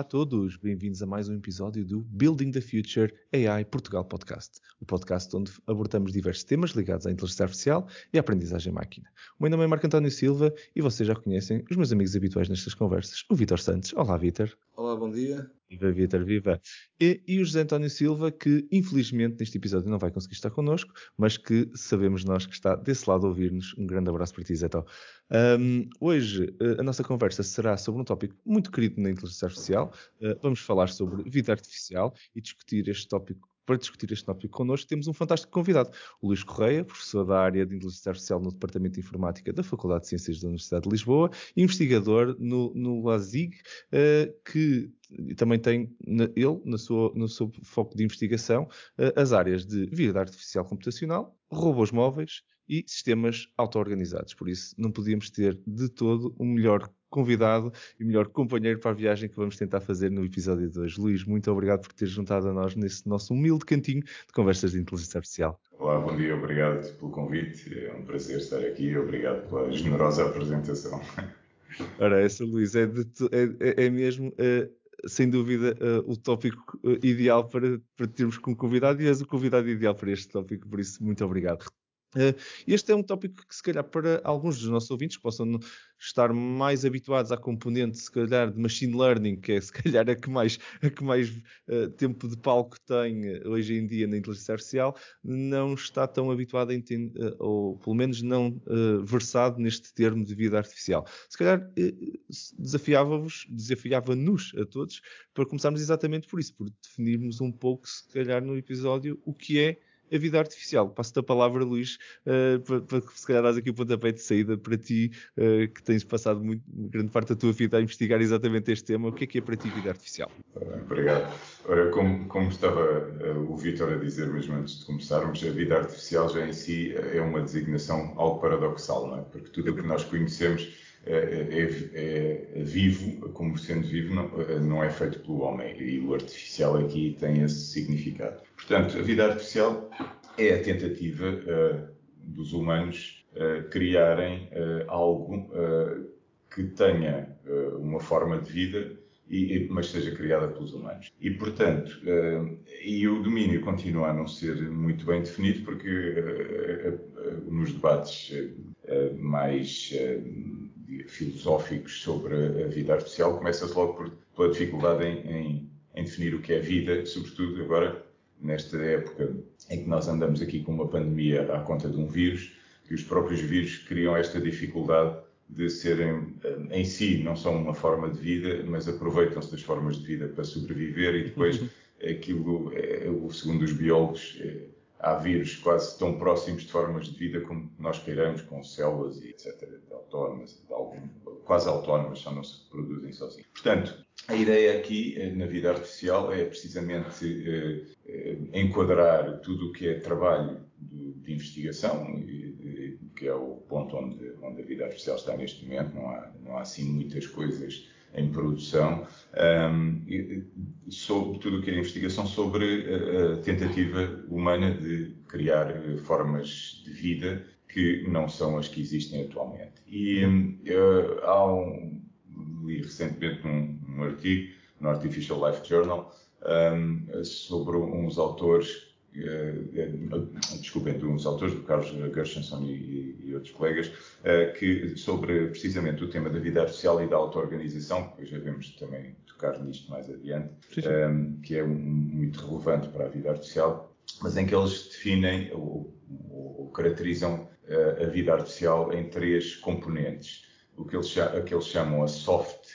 Olá a todos, bem-vindos a mais um episódio do Building the Future AI Portugal Podcast, o podcast onde abordamos diversos temas ligados à inteligência artificial e à aprendizagem máquina. O meu nome é Marco António Silva e vocês já conhecem os meus amigos habituais nestas conversas, o Vitor Santos. Olá, Vitor. Olá, bom dia. Viva, Vitor, viva. E, e, o José António Silva, que infelizmente neste episódio não vai conseguir estar connosco, mas que sabemos nós que está desse lado a ouvir-nos. Um grande abraço para ti, Zé um, Hoje a nossa conversa será sobre um tópico muito querido na inteligência artificial. Uh, vamos falar sobre vida artificial e discutir este tópico para discutir este tópico connosco, temos um fantástico convidado, o Luís Correia, professor da área de Inteligência Artificial no Departamento de Informática da Faculdade de Ciências da Universidade de Lisboa, investigador no, no LASIG, uh, que também tem ele, na sua, no seu foco de investigação, uh, as áreas de vida artificial computacional, robôs móveis e sistemas auto-organizados. Por isso, não podíamos ter de todo um melhor convidado e melhor companheiro para a viagem que vamos tentar fazer no episódio de hoje. Luís, muito obrigado por teres juntado a nós nesse nosso humilde cantinho de conversas de inteligência artificial. Olá, bom dia, obrigado pelo convite. É um prazer estar aqui. Obrigado pela generosa apresentação. Ora, essa, Luís, é, de, é, é mesmo. É, sem dúvida, uh, o tópico uh, ideal para, para termos como convidado e és o convidado ideal para este tópico, por isso, muito obrigado. Uh, este é um tópico que, se calhar, para alguns dos nossos ouvintes possam estar mais habituados à componente, se calhar, de machine learning, que é, se calhar, a que mais, a que mais uh, tempo de palco tem uh, hoje em dia na inteligência artificial, não está tão habituado a entender, ou pelo menos não versado neste termo de vida artificial. Se calhar, desafiava-vos, desafiava-nos a todos para começarmos exatamente por isso, por definirmos um pouco, se calhar, no episódio, o que é a vida artificial. Passo-te a palavra, Luís, uh, para, para se calhar dar aqui o pontapé de saída para ti, uh, que tens passado muito, grande parte da tua vida a investigar exatamente este tema. O que é que é para ti vida artificial? Obrigado. Ora, como, como estava uh, o Vitor a dizer mesmo antes de começarmos, a vida artificial já em si é uma designação algo paradoxal, não é? Porque tudo o que nós conhecemos é, é, é, vivo, como sendo vivo, não, não, é feito pelo homem. E o artificial aqui tem esse significado. Portanto, a vida artificial é a tentativa uh, dos humanos uh, criarem uh, algo que tenha uma forma de vida e, mas seja criada pelos humanos. E, portanto, e o domínio continua a não ser muito bem definido, porque nos debates mais filosóficos sobre a vida artificial começa-se logo por, pela dificuldade em, em, em definir o que é vida, sobretudo agora nesta época em que nós andamos aqui com uma pandemia à conta de um vírus, que os próprios vírus criam esta dificuldade de serem, eh, em si, não são uma forma de vida, mas aproveitam-se das formas de vida para sobreviver e depois aquilo, é, segundo os biólogos, é, há vírus quase tão próximos de formas de vida como nós queiramos, com células e etc., autónomas, algum, quase autónomas, só não se reproduzem sozinhos. Portanto, a ideia aqui eh, na vida artificial é precisamente eh, eh, enquadrar tudo o que é trabalho de, de investigação, e, que é o ponto onde, onde, a vida artificial está neste momento, não há, não há assim muitas coisas em produção, um, sobre tudo o que é investigação sobre a, a tentativa humana de criar formas de vida que não são as que existem atualmente. E uh, há um, li recentemente um, um, artigo no Artificial Life Journal um, sobre uns autores desculpem, de uns autores, do Carlos Gershenson e, e, outros colegas, uh, que sobre precisamente o tema da vida artificial e da auto-organização, que já vemos também tocar nisto mais adiante, sim, que é um, muito relevante para a vida artificial, mas em que eles definem ou, ou, ou caracterizam a vida artificial em três componentes. O que eles, que eles chamam a soft.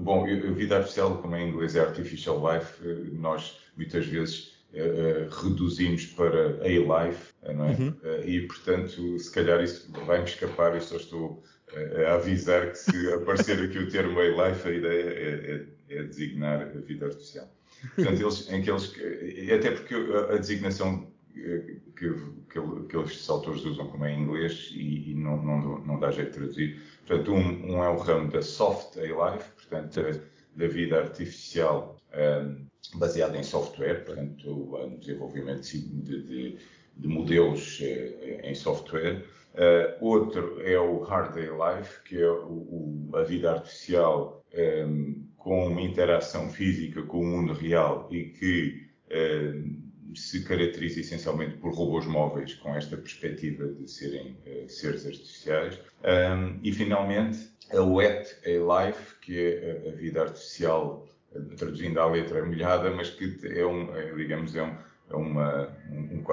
Bom, a vida artificial, como em inglês é artificial life, nós muitas vezes reduzimos para A-Life, não é? Uhum. Uh, e, portanto, se calhar isso vai-me escapar, eu só estou a avisar que se aparecer aqui o termo A-Life, a ideia é, é, é, designar a vida artificial. Portanto, eles, em que eles, até porque a, designação que, que, que, estes autores usam como é em inglês e, e não, não, não, dá jeito de traduzir. Portanto, um, um é o ramo da soft A-Life, portanto, da vida artificial um, baseada em software, portanto, no desenvolvimento de, de, de modelos uh, em software. Uh, outro é o Hard Day Life, que é o, o, a vida artificial um, com uma interação física com o mundo real e que se caracteriza essencialmente por robôs móveis com esta perspectiva de serem seres artificiais. e finalmente a Wet A Life, que é a vida artificial, traduzindo à letra molhada, mas que é um, é, digamos, é um, é uma,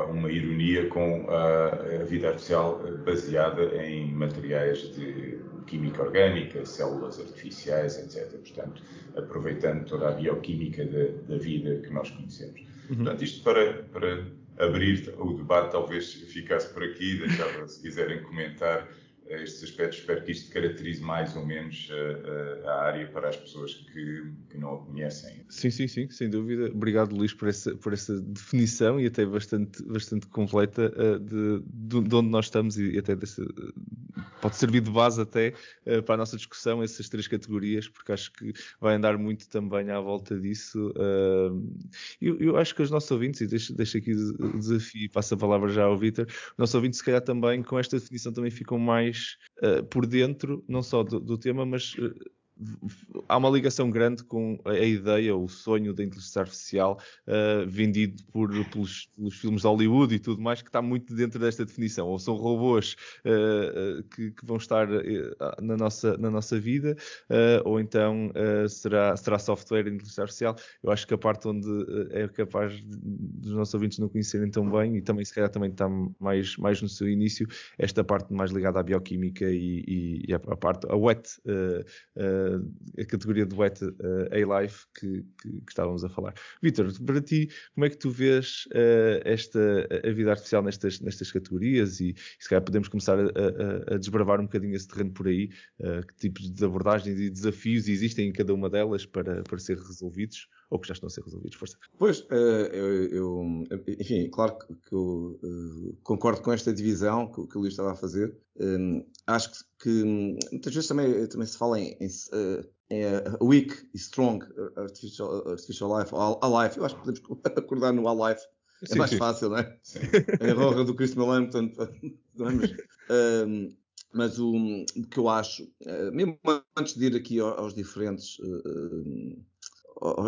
uma ironia com a, a, vida artificial baseada em materiais de química orgânica, células artificiais, etc. Portanto, aproveitando toda a bioquímica da, da vida que nós conhecemos. Uhum. Portanto, isto para, para abrir o debate, talvez ficasse por aqui, deixava, se quiserem comentar estes aspectos. Espero que isto caracterize mais ou menos a, eh, eh, a área para as pessoas que, que, não a conhecem. Sim, sim, sim, sem dúvida. Obrigado, Luís, por essa, por essa definição e até bastante, bastante completa uh, de, de, de, onde nós estamos e até pode servir de base até uh, para a nossa discussão, essas três categorias, porque acho que vai andar muito também à volta disso. Uh, eu, eu, acho que os nossos ouvintes, e deixo, deixo aqui o desafio, passo a palavra já ao Vítor, os nossos ouvintes, se calhar também com esta definição também ficam mais uh, por dentro, não só do, do tema, mas uh, há uma ligação grande com a ideia, o sonho da inteligência artificial uh, vendido por, pelos, pelos, filmes de Hollywood e tudo mais, que está muito dentro desta definição. Ou são robôs uh, que, que, vão estar na nossa, na nossa vida, uh, ou então será, será software de inteligência artificial. Eu acho que a parte onde é capaz dos nossos ouvintes não conhecerem tão bem, e também se calhar também está mais, mais no seu início, esta parte mais ligada à bioquímica e, e, e a, a, parte, a wet a categoria do Wet uh, A-Life que, que, que, estávamos a falar. Vitor, para ti, como é que tu vês uh, esta, a vida artificial nestas, nestas categorias e, se calhar podemos começar a, a, a, desbravar um bocadinho esse terreno por aí, que tipos de abordagens e desafios existem em cada uma delas para, para ser resolvidos ou que já estão a ser resolvidos? Força. Pois, eu, eu, enfim, claro que eu concordo com esta divisão que, que o Luís estava a fazer. Um, acho que, que, muitas vezes também, também se fala em, em, em weak e strong artificial, artificial life, a life. Eu acho que podemos acordar no a life. É sim, mais sim. fácil, não é? Sim. É a roga do Chris Malone, portanto, não é? Mas, um, mas o, o, que eu acho, mesmo antes de ir aqui aos, aos diferentes uh,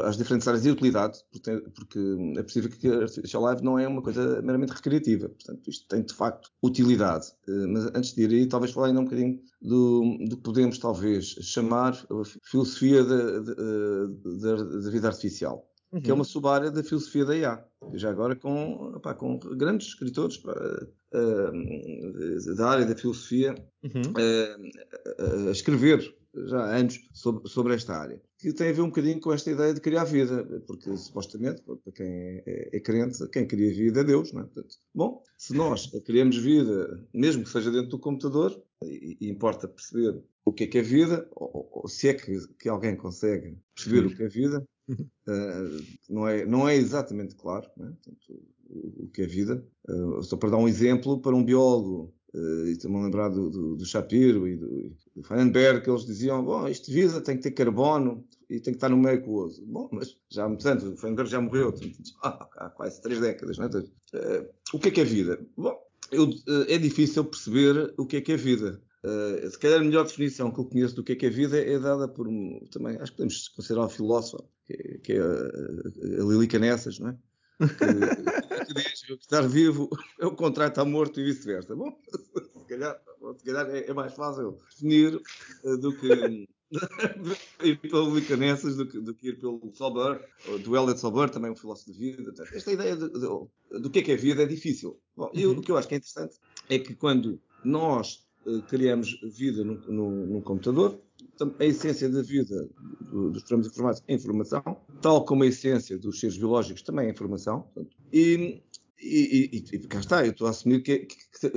às diferentes áreas de utilidade, porque é possível que a Artificial Live não é uma coisa meramente recreativa, portanto isto tem de facto utilidade. Eh, mas antes de ir aí, talvez falar ainda um bocadinho do, do que podemos talvez chamar a filosofia da, da, da vida artificial. Uhum. que é uma uhum. sub-área da filosofia da IA. Já agora com, opá, com grandes escritores uh, uh, da área da filosofia uhum. uh, a escrever já há anos sobre, sobre, esta área, que tem a ver um bocadinho com esta ideia de criar vida, porque supostamente, para quem é, é crente, quem cria vida é Deus, não é? Portanto, bom, se nós criamos vida, mesmo que seja dentro do computador, e, e importa perceber o que é que é vida, ou, ou se é que, que, alguém consegue perceber o que é vida, uh, não, é, não é exatamente claro, é? Portanto, o, o, que é vida. Uh, só para dar um exemplo, para um biólogo Uh, e estou-me a lembrar do, do, do Shapiro e do, do Feinberg, que eles diziam, bom, isto vida tem que ter carbono e tem que estar no meio aquoso. Bom, mas já há muitos anos, o Feinberg já morreu, há quase três décadas, não é? Uh, o que é que é vida? Bom, eu, é difícil perceber o que é que é vida. Uh, se calhar a melhor definição que eu conheço do que é que é vida é dada por, também, acho que podemos considerar um filósofo, que, que é a, a Lili Canessas, não é? Que, que diz que estar vivo é o contrário estar morto e vice-versa. Bom, se calhar, se calhar é, é, mais fácil definir uh, do que ir pelo Lili Canessas do que, do que ir pelo Solber, do Elliot Solber, também um filósofo de vida. Esta ideia de, de, do que é que é vida é difícil. Bom, uhum. o que eu acho que é interessante é que quando nós eh, criamos vida no, no, no, computador. A essência da vida dos programas informáticos é informação, tal como a essência dos seres biológicos também é informação. E, e, e, e cá está, eu estou a assumir que, que,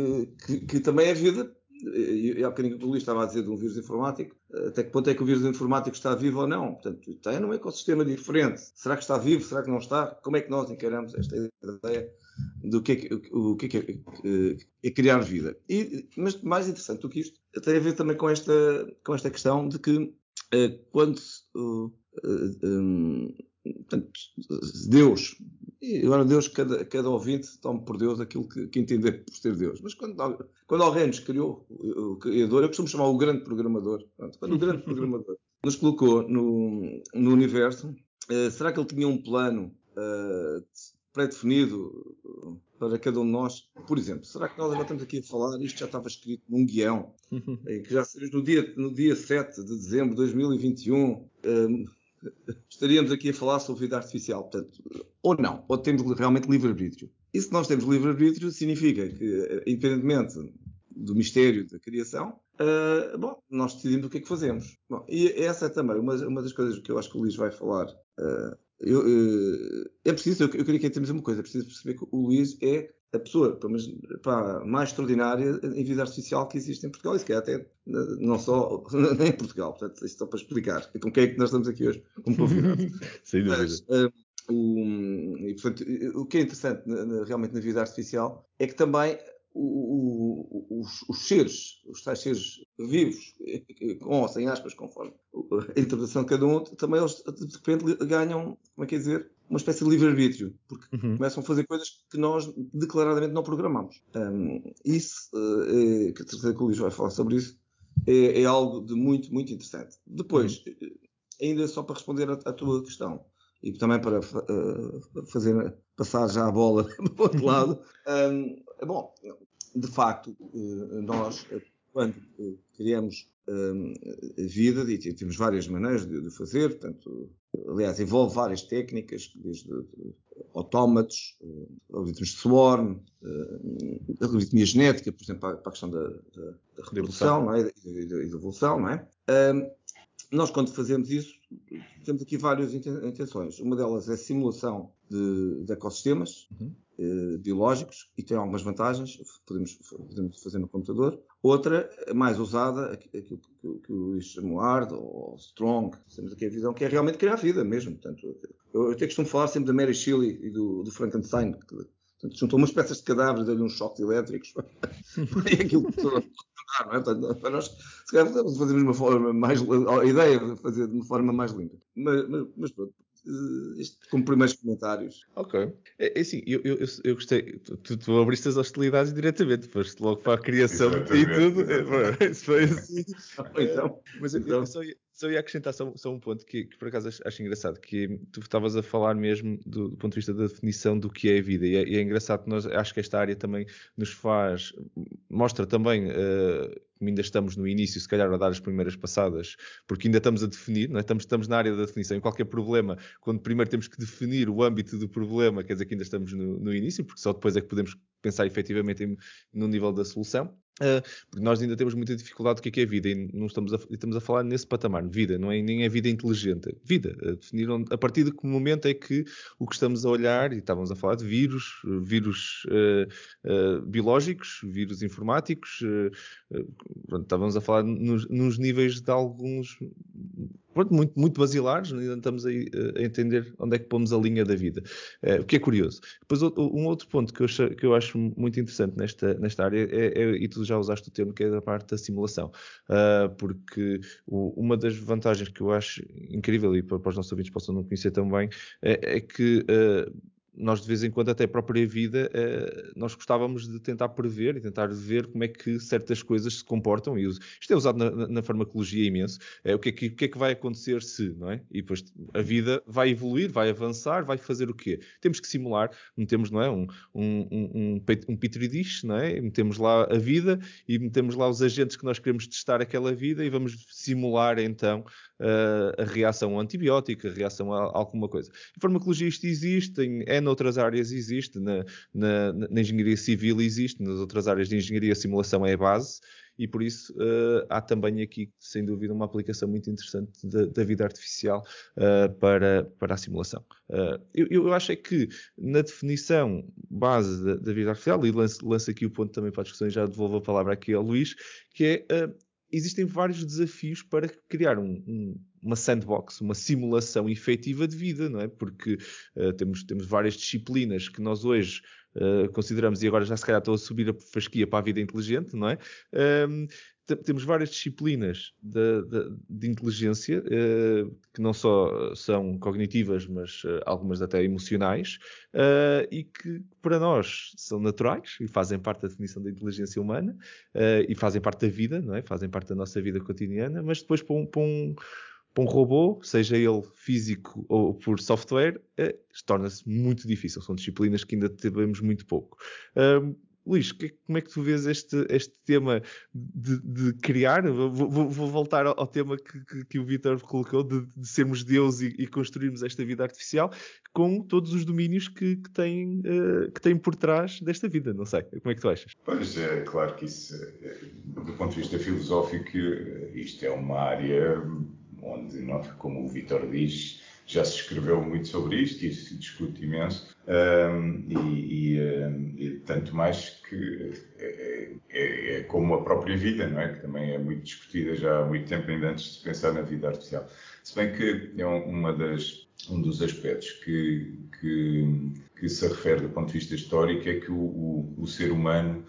que, que também é vida. E há bocadinho o Luís estava a dizer de um vírus informático, até que ponto é que o vírus informático está vivo ou não? Portanto, está num ecossistema diferente. Será que está vivo? Será que não está? Como é que nós encaramos esta ideia do que é, que, o que é, é, é criar vida. E, mas mais interessante do que isto tem a ver também com esta, com esta questão de que uh, quando uh, um, portanto, Deus agora Deus, cada, cada ouvinte tome por Deus aquilo que, que entender por ser Deus. Mas quando, quando alguém nos criou, o criador, eu costumo chamar o grande programador, pronto, quando o grande programador nos colocou no, no universo, será que ele tinha um plano uh, pré-definido para cada um de nós? Por exemplo, será que nós agora estamos aqui a falar, isto já estava escrito num guião, que já no dia, no dia 7 de dezembro de 2021, estaríamos aqui a falar sobre vida artificial. Portanto, ou não, ou temos realmente livre-arbítrio. E se nós temos livre-arbítrio, significa que, independentemente do mistério da criação, uh, bom, nós decidimos o que é que fazemos. Bom, e essa é também uma, uma das coisas que eu acho que o Luís vai falar. Uh, eu, uh, é preciso, eu, eu queria que dizer uma coisa, é preciso perceber que o Luís é a pessoa pá, mais extraordinária em vida artificial que existe em Portugal, e se calhar até não só nem em Portugal, portanto, isto só para explicar com quem é que nós estamos aqui hoje como convidados. Sem dúvida. Mas, uh, o, e, portanto, o que é interessante realmente na vida artificial é que também o, o, os, os, seres, os tais seres vivos, com ou sem aspas, conforme a interpretação de cada um, também eles de repente ganham, como é que é dizer, uma espécie de livre-arbítrio, porque uhum. começam a fazer coisas que nós declaradamente não programamos. Um, isso, uh, é, que a terceira que o Luís vai falar sobre isso, é, é, algo de muito, muito interessante. Depois, uhum. ainda só para responder à, tua questão, e também para uh, fazer passar já a bola do outro lado, um, bom, de facto, uh, nós, quando criamos a vida, e temos várias maneiras de, fazer, portanto, aliás, envolve várias técnicas, desde autómatos, algoritmos de swarm, algoritmia genética, por exemplo, para, a questão da, da, da reprodução é? e, da, da evolução, não é? Nós, quando fazemos isso, temos aqui várias intenções. Uma delas é a simulação de, de ecossistemas uhum. Eh, biológicos e tem algumas vantagens, podemos, podemos, fazer no computador. Outra, mais usada, aquilo que, o chamou hard ou strong, temos aqui a visão, que é realmente criar vida mesmo. Portanto, eu, até costumo falar sempre da Mary Shelley e do, do Frankenstein, que portanto, juntou umas peças de cadáveres, deu-lhe uns choques elétricos. é aquilo que não é? Para nós, se calhar, fazemos uma forma mais. A ideia de fazer de uma forma mais limpa. Mas, mas, mas pronto, eh, isto como primeiros comentários. Ok. É, é assim, eu, eu, eu gostei. Tu, tu abriste as hostilidades diretamente, foste logo para a criação e tudo. É, isso foi assim. então, mas eu, então. eu só, ia, só ia acrescentar só, só um ponto que, que, por acaso acho, acho, engraçado, que tu estavas a falar mesmo do, do, ponto de vista da definição do que é a vida, e é, e é, engraçado que nós, acho que esta área também nos faz, mostra também, uh, como ainda estamos no início, se calhar a dar as primeiras passadas, porque ainda estamos a definir, é? estamos, estamos na área da definição, em qualquer problema, quando primeiro temos que definir o âmbito do problema, quer dizer que ainda estamos no, no início, porque só depois é que podemos pensar efetivamente em, no nível da solução. Uh, porque nós ainda temos muita dificuldade do que é, que é vida e não estamos a, estamos a falar nesse patamar vida, não é nem é vida inteligente, vida, a definir onde, a partir de que momento é que o que estamos a olhar, e estávamos a falar de vírus, vírus uh, uh, biológicos, vírus informáticos, pronto, estávamos a falar nos, nos níveis de alguns pronto, muito, muito basilares, ainda estamos a, a, entender onde é que pomos a linha da vida, o que é curioso. Depois um outro ponto que eu, acho, que eu acho muito interessante nesta, nesta área é, é, e tu já usaste o termo que é da parte da simulação, uh, porque o, uma das vantagens que eu acho incrível e para, para os nossos ouvintes possam não conhecer também é, é que uh, nós de vez em quando, até a própria vida, eh, nós gostávamos de tentar prever e tentar ver como é que certas coisas se comportam. E isto é usado na, na farmacologia imenso. É, o, que é que, o que é que vai acontecer se, não é? E depois a vida vai evoluir, vai avançar, vai fazer o quê? Temos que simular, metemos, não é? Um, um, um, um petri dish, não é? Metemos lá a vida e metemos lá os agentes que nós queremos testar aquela vida e vamos simular então a reação antibiótica, a reação a alguma coisa. Em farmacologia isto existe, é noutras áreas existe, na, na, na, engenharia civil existe, nas outras áreas de engenharia a simulação é a base, e por isso uh, há também aqui, sem dúvida, uma aplicação muito interessante da, da vida artificial uh, para, para a simulação. Uh, eu, eu acho é que na definição base da, da vida artificial, e lanço, lanço, aqui o ponto também para a discussão e já devolvo a palavra aqui ao Luís, que é existem vários desafios para criar um, um, uma sandbox, uma simulação efetiva de vida, não é? Porque uh, temos, temos várias disciplinas que nós hoje uh, consideramos, e agora já se calhar estou a subir a fasquia para a vida inteligente, não é? Um, temos várias disciplinas de, de, de inteligência uh, que não só são cognitivas, mas uh, algumas até emocionais, uh, e que para nós são naturais e fazem parte da definição da inteligência humana e fazem parte da vida, não é? Fazem parte da nossa vida cotidiana, mas depois para um, para um, para um robô, seja ele físico ou por software, torna-se muito difícil. São disciplinas que ainda temos muito pouco. Luís, que, como é que tu vês este, este tema de, de criar? Vou, vou, vou, voltar ao, tema que, que, que o Vitor colocou, de, de, sermos Deus e, e, construirmos esta vida artificial, com todos os domínios que, que, têm, uh, que têm por trás desta vida. Não sei, como é que tu achas? Pois é, claro que isso, eh, do ponto de vista filosófico, isto é uma área onde, como o Vitor diz, já se escreveu muito sobre isto e se discute imenso, um, e, e, um, e, tanto mais que é, é, é, como a própria vida, não é? Que também é muito discutida já há muito tempo, ainda antes de pensar na vida artificial. Se bem que é uma das, um dos aspectos que, que, que, se refere do ponto de vista histórico é que o, o, o ser humano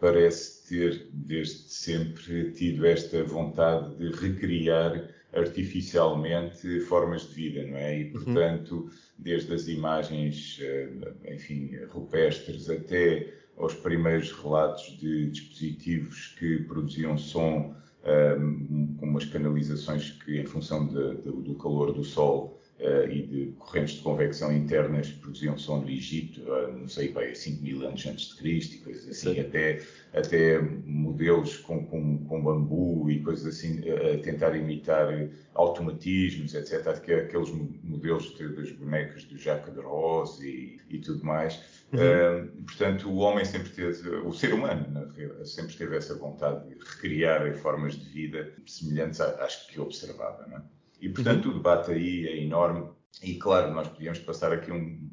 parece ter, desde sempre, tido esta vontade de recriar artificialmente formas de vida, não é? E, uhum. portanto, desde as imagens, eh, enfim, rupestres até aos primeiros relatos de dispositivos que produziam som um, com umas canalizações que, em função de, de, do calor do Sol, e de correntes de convecção internas que produziam som no Egito, uh, não sei, bem, 5 mil anos antes de Cristo e coisas assim, até, até modelos com, com, com, bambu e coisas assim, a tentar imitar automatismos, etc. Aqueles modelos de, das bonecas do Jacques de Rose e, e tudo mais. Uhum. Uh, portanto, o homem sempre teve, o ser humano, sempre teve essa vontade de recriar formas de vida semelhantes às que observava. Não é? E, portanto, uhum. o debate aí é enorme e, claro, nós podíamos passar aqui um,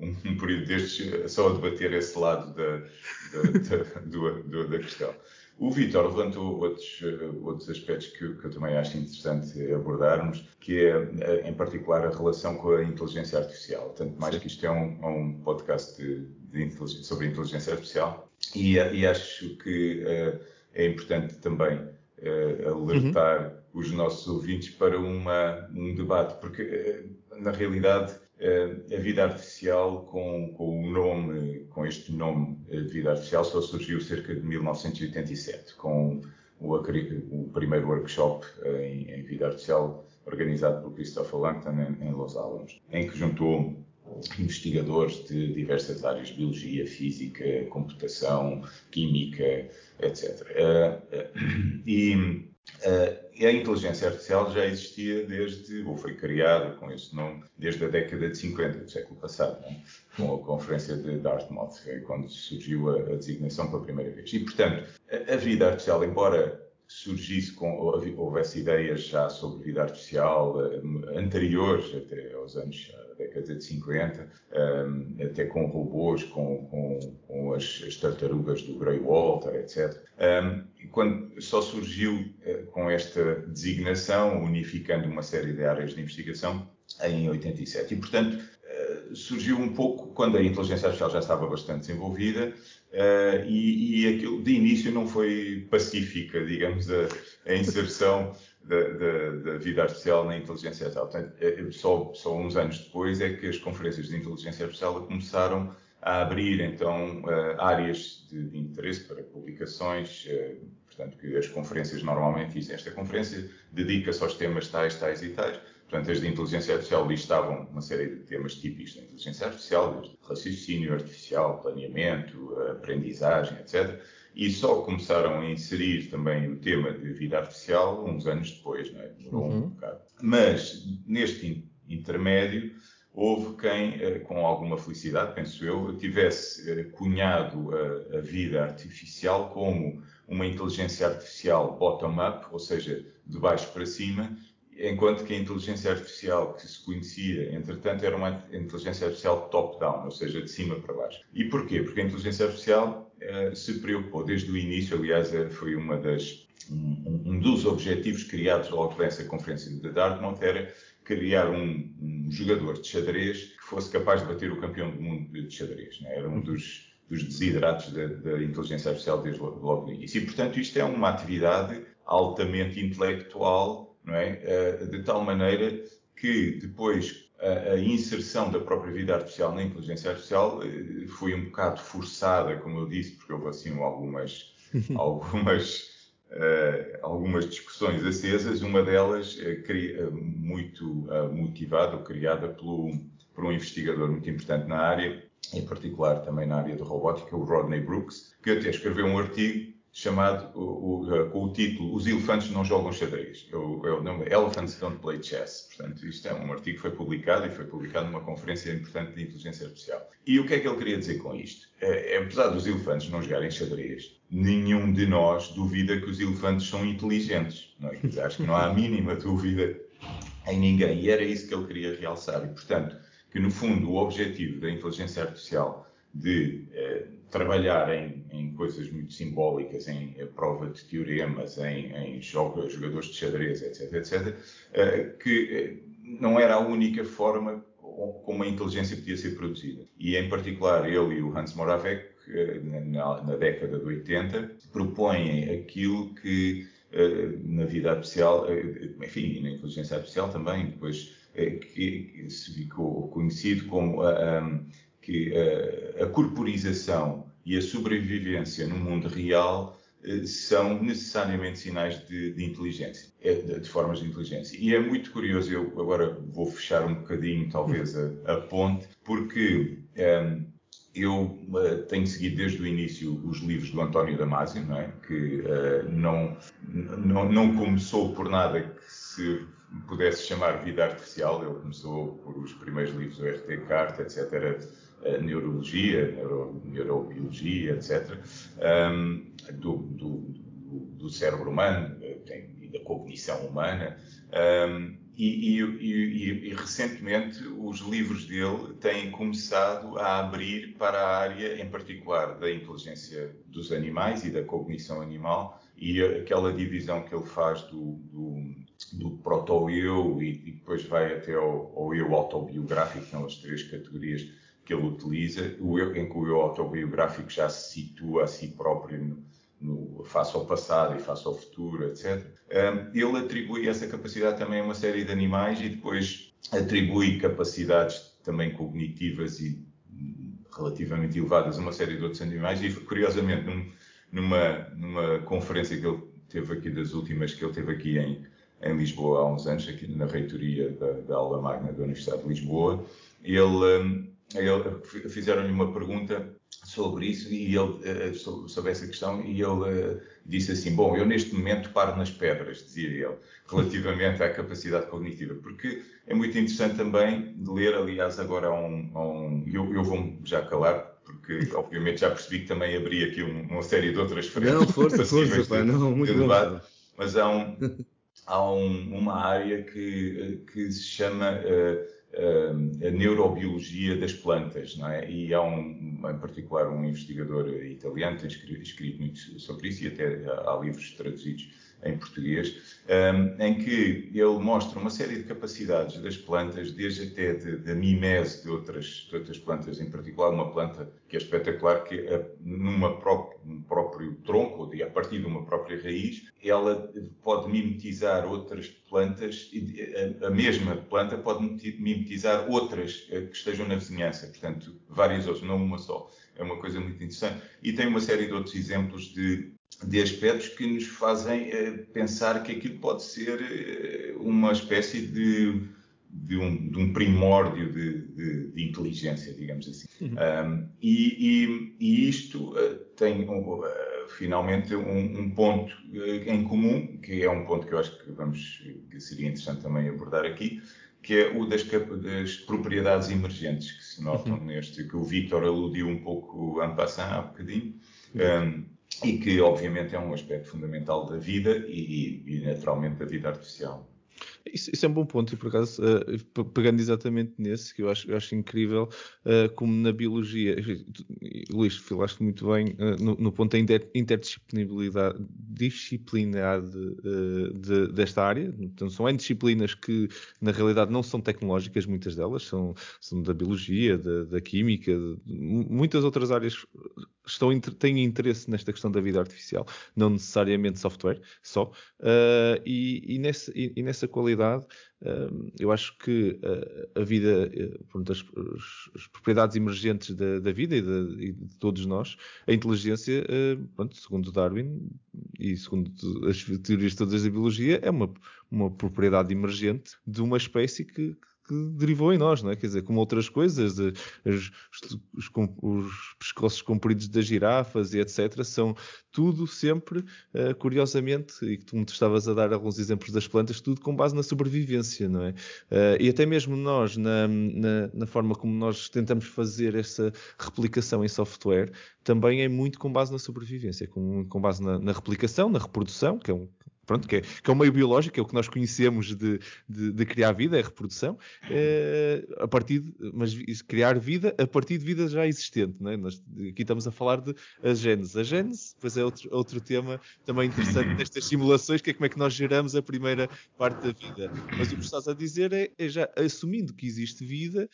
um, um período destes só a debater esse lado da, da, da, do, da questão. O Vitor levantou outros, outros aspectos que, que, eu também acho interessante abordarmos, que é, eh, em particular, a relação com a inteligência artificial. Tanto mais Sim. que isto é um, um podcast de, de sobre inteligência artificial e, e acho que uh, é importante também uh, alertar uhum os nossos ouvintes para uma, um debate, porque eh, na realidade eh, a vida artificial com, com o nome, com este nome eh, de vida artificial só surgiu cerca de 1987, com o, o primeiro workshop em, em, vida artificial organizado por Christopher Langton em, em Los Alamos, em que juntou investigadores de diversas áreas, biologia, física, computação, química, etc. E Uh, a inteligência artificial já existia desde, ou foi criada com esse nome, desde a década de 50 do século passado, é? com a conferência de Dartmouth, quando surgiu a, a, designação pela primeira vez. E, portanto, a, a vida artificial, embora surgisse com, houvesse ideias já sobre vida artificial uh, anteriores até aos anos década de 50, um, até com robôs, com, com, com as, as, tartarugas do Grey Walter, etc. Um, quando só surgiu com esta designação, unificando uma série de áreas de investigação, em 87. E, portanto, surgiu um pouco quando a inteligência artificial já estava bastante desenvolvida uh, e, e aquilo de início não foi pacífica, digamos, a, a inserção da, da, da, vida artificial na inteligência artificial. Portanto, é, é, só, só uns anos depois é que as conferências de inteligência artificial começaram a abrir, então, uh, áreas de, de, interesse para publicações. Uh, portanto, que as conferências normalmente dizem esta conferência dedica-se aos temas tais, tais e tais. Portanto, as de inteligência artificial listavam uma série de temas típicos da inteligência artificial, desde raciocínio artificial, planeamento, aprendizagem, etc e só começaram a inserir também o tema de vida artificial uns anos depois, não é? Demorou uhum. um bocado. Mas neste intermédio houve quem, eh, com alguma felicidade, penso eu, tivesse eh, cunhado a, a vida artificial como uma inteligência artificial bottom-up, ou seja, de baixo para cima, enquanto que a inteligência artificial que se conhecia, entretanto, era uma inteligência artificial top-down, ou seja, de cima para baixo. E porquê? Porque a inteligência artificial eh, se preocupou desde o início, aliás, eh, foi uma das, um, um, dos objetivos criados logo nessa conferência de Dartmouth, era criar um, um, jogador de xadrez que fosse capaz de bater o campeão do mundo de xadrez. Né? Era um dos, dos desideratos da, da, inteligência artificial desde logo no início. E, portanto, isto é uma atividade altamente intelectual, não é? Eh, de tal maneira que depois a, inserção da própria vida artificial na inteligência artificial eh, foi um bocado forçada, como eu disse, porque houve assim algumas, algumas Uh, algumas discussões acesas, uma delas uh, muito uh, motivada ou criada pelo, por um investigador muito importante na área, em particular também na área de robótica, o Rodney Brooks, que até escreveu um artigo chamado o, o, com o título Os elefantes não jogam xadrez. É o, é o nome Elephants Don't Play Chess. Portanto, isto é um artigo que foi publicado e foi publicado numa conferência importante de inteligência artificial. E o que é que ele queria dizer com isto? É, apesar dos elefantes não jogarem xadrez, nenhum de nós duvida que os elefantes são inteligentes. Não é? Acho que não há a mínima dúvida em ninguém. E era isso que ele queria realçar. E, portanto, que no fundo o objetivo da inteligência artificial de eh, trabalhar em, em, coisas muito simbólicas, em prova de teoremas, em, em jogos, jogadores de xadrez, etc., etc., uh, que uh, não era a única forma como a inteligência podia ser produzida. E, em particular, ele e o Hans Moravec, uh, na, na, década de 80, propõem aquilo que na vida artificial, enfim, na inteligência artificial também, depois que, que se ficou conhecido como a, a que a, a corporização e a sobrevivência no mundo real eh, são necessariamente sinais de, de inteligência, de, de, formas de inteligência. E é muito curioso, eu agora vou fechar um bocadinho, talvez, a, a ponte, porque um, ehm, eu uh, tenho seguido desde o início os livros do António Damasio, não é? que uh, não, não, não começou por nada que se pudesse chamar vida artificial, ele começou por os primeiros livros do R.T. Carta, etc., neurologia, neuro, neurobiologia, etc., um, do, do, do, cérebro humano tem, e da cognição humana. Um, e, e, e, e, recentemente os livros dele têm começado a abrir para a área, em particular, da inteligência dos animais e da cognição animal, e aquela divisão que ele faz do, do, do proto-eu e, depois vai até ao, ao eu autobiográfico, são as três categorias que ele utiliza, o eu, em que o eu autobiográfico já se situa a si próprio no, no, face ao passado e face ao futuro, etc. Ele atribui essa capacidade também a uma série de animais e depois atribui capacidades também cognitivas e relativamente elevadas a uma série de outros animais e, curiosamente, num, numa, numa conferência que ele teve aqui, das últimas que ele teve aqui em, em Lisboa há uns anos, aqui na reitoria da, da aula magna da Universidade de Lisboa, ele um, fizeram-lhe uma pergunta sobre isso e ele eh, sobre essa questão e ele eh, disse assim bom eu neste momento paro nas pedras dizia ele relativamente à capacidade cognitiva porque é muito interessante também de ler aliás agora há um, há um eu, eu vou já calar porque obviamente já percebi que também abri aqui uma série de outras frentes não força força pá, não muito de debate, mas há um há um, uma área que que se chama uh, a neurobiologia das plantas, não é? E há um, em particular um investigador italiano que tem escrito muito sobre isso e até há livros traduzidos em português, um, em que ele mostra uma série de capacidades das plantas, desde até da mimese de outras, de outras plantas, em particular uma planta que é espetacular, que é numa pró próprio tronco, ou a partir de uma própria raiz, ela pode mimetizar outras plantas, a, a mesma planta pode mimetizar outras eh, que estejam na vizinhança, portanto, várias outras, não uma só. É uma coisa muito interessante. E tem uma série de outros exemplos de de aspectos que nos fazem eh, pensar que aquilo pode ser eh, uma espécie de, de, um, de um, primórdio de, de, inteligência, digamos assim. Uhum. Um, e, e, e, isto uh, tem uh, finalmente um, um ponto em comum, que é um ponto que eu acho que, vamos, que seria interessante também abordar aqui, que é o das, das propriedades emergentes que se notam uhum. neste, que o Victor aludiu um pouco en passant há bocadinho. Um, e que obviamente é um aspecto fundamental da vida e, e naturalmente da vida artificial. Isso, isso, é um bom ponto, e por acaso, uh, pegando exatamente nesse, que eu acho, eu acho incrível, uh, como na biologia, Luís, falaste muito bem uh, no, no, ponto da interdisciplinaridade disciplinaridade, de, desta área. Então, são disciplinas que, na realidade, não são tecnológicas, muitas delas, são, são da biologia, da, da química, de, muitas outras áreas estão, têm interesse nesta questão da vida artificial, não necessariamente software só, e, e, nesse, e, e nessa qualidade realidade, eu acho que a vida, eh, as, as, propriedades emergentes da, da vida e de, e de, todos nós, a inteligência, eh, pronto, segundo Darwin e segundo as teorias todas da biologia, é uma, uma propriedade emergente de uma espécie que, que derivou em nós, não é? Quer dizer, como outras coisas, os, os, os, pescoços compridos das girafas e etc., são tudo sempre, uh, curiosamente, e que tu me estavas a dar alguns exemplos das plantas, tudo com base na sobrevivência, não é? Uh, e até mesmo nós, na, na, na, forma como nós tentamos fazer essa replicação em software, também é muito com base na sobrevivência, com, com base na, na replicação, na reprodução, que é um pronto, que é, que é o meio biológico, é o que nós conhecemos de, de, de criar vida, é a reprodução, é, a partir de, mas criar vida a partir de vida já existente. Né? Nós, aqui estamos a falar de a gênese. A gênese, pois é outro, outro tema também interessante nestas simulações, que é como é que nós geramos a primeira parte da vida. Mas o que estás a dizer é, é já assumindo que existe vida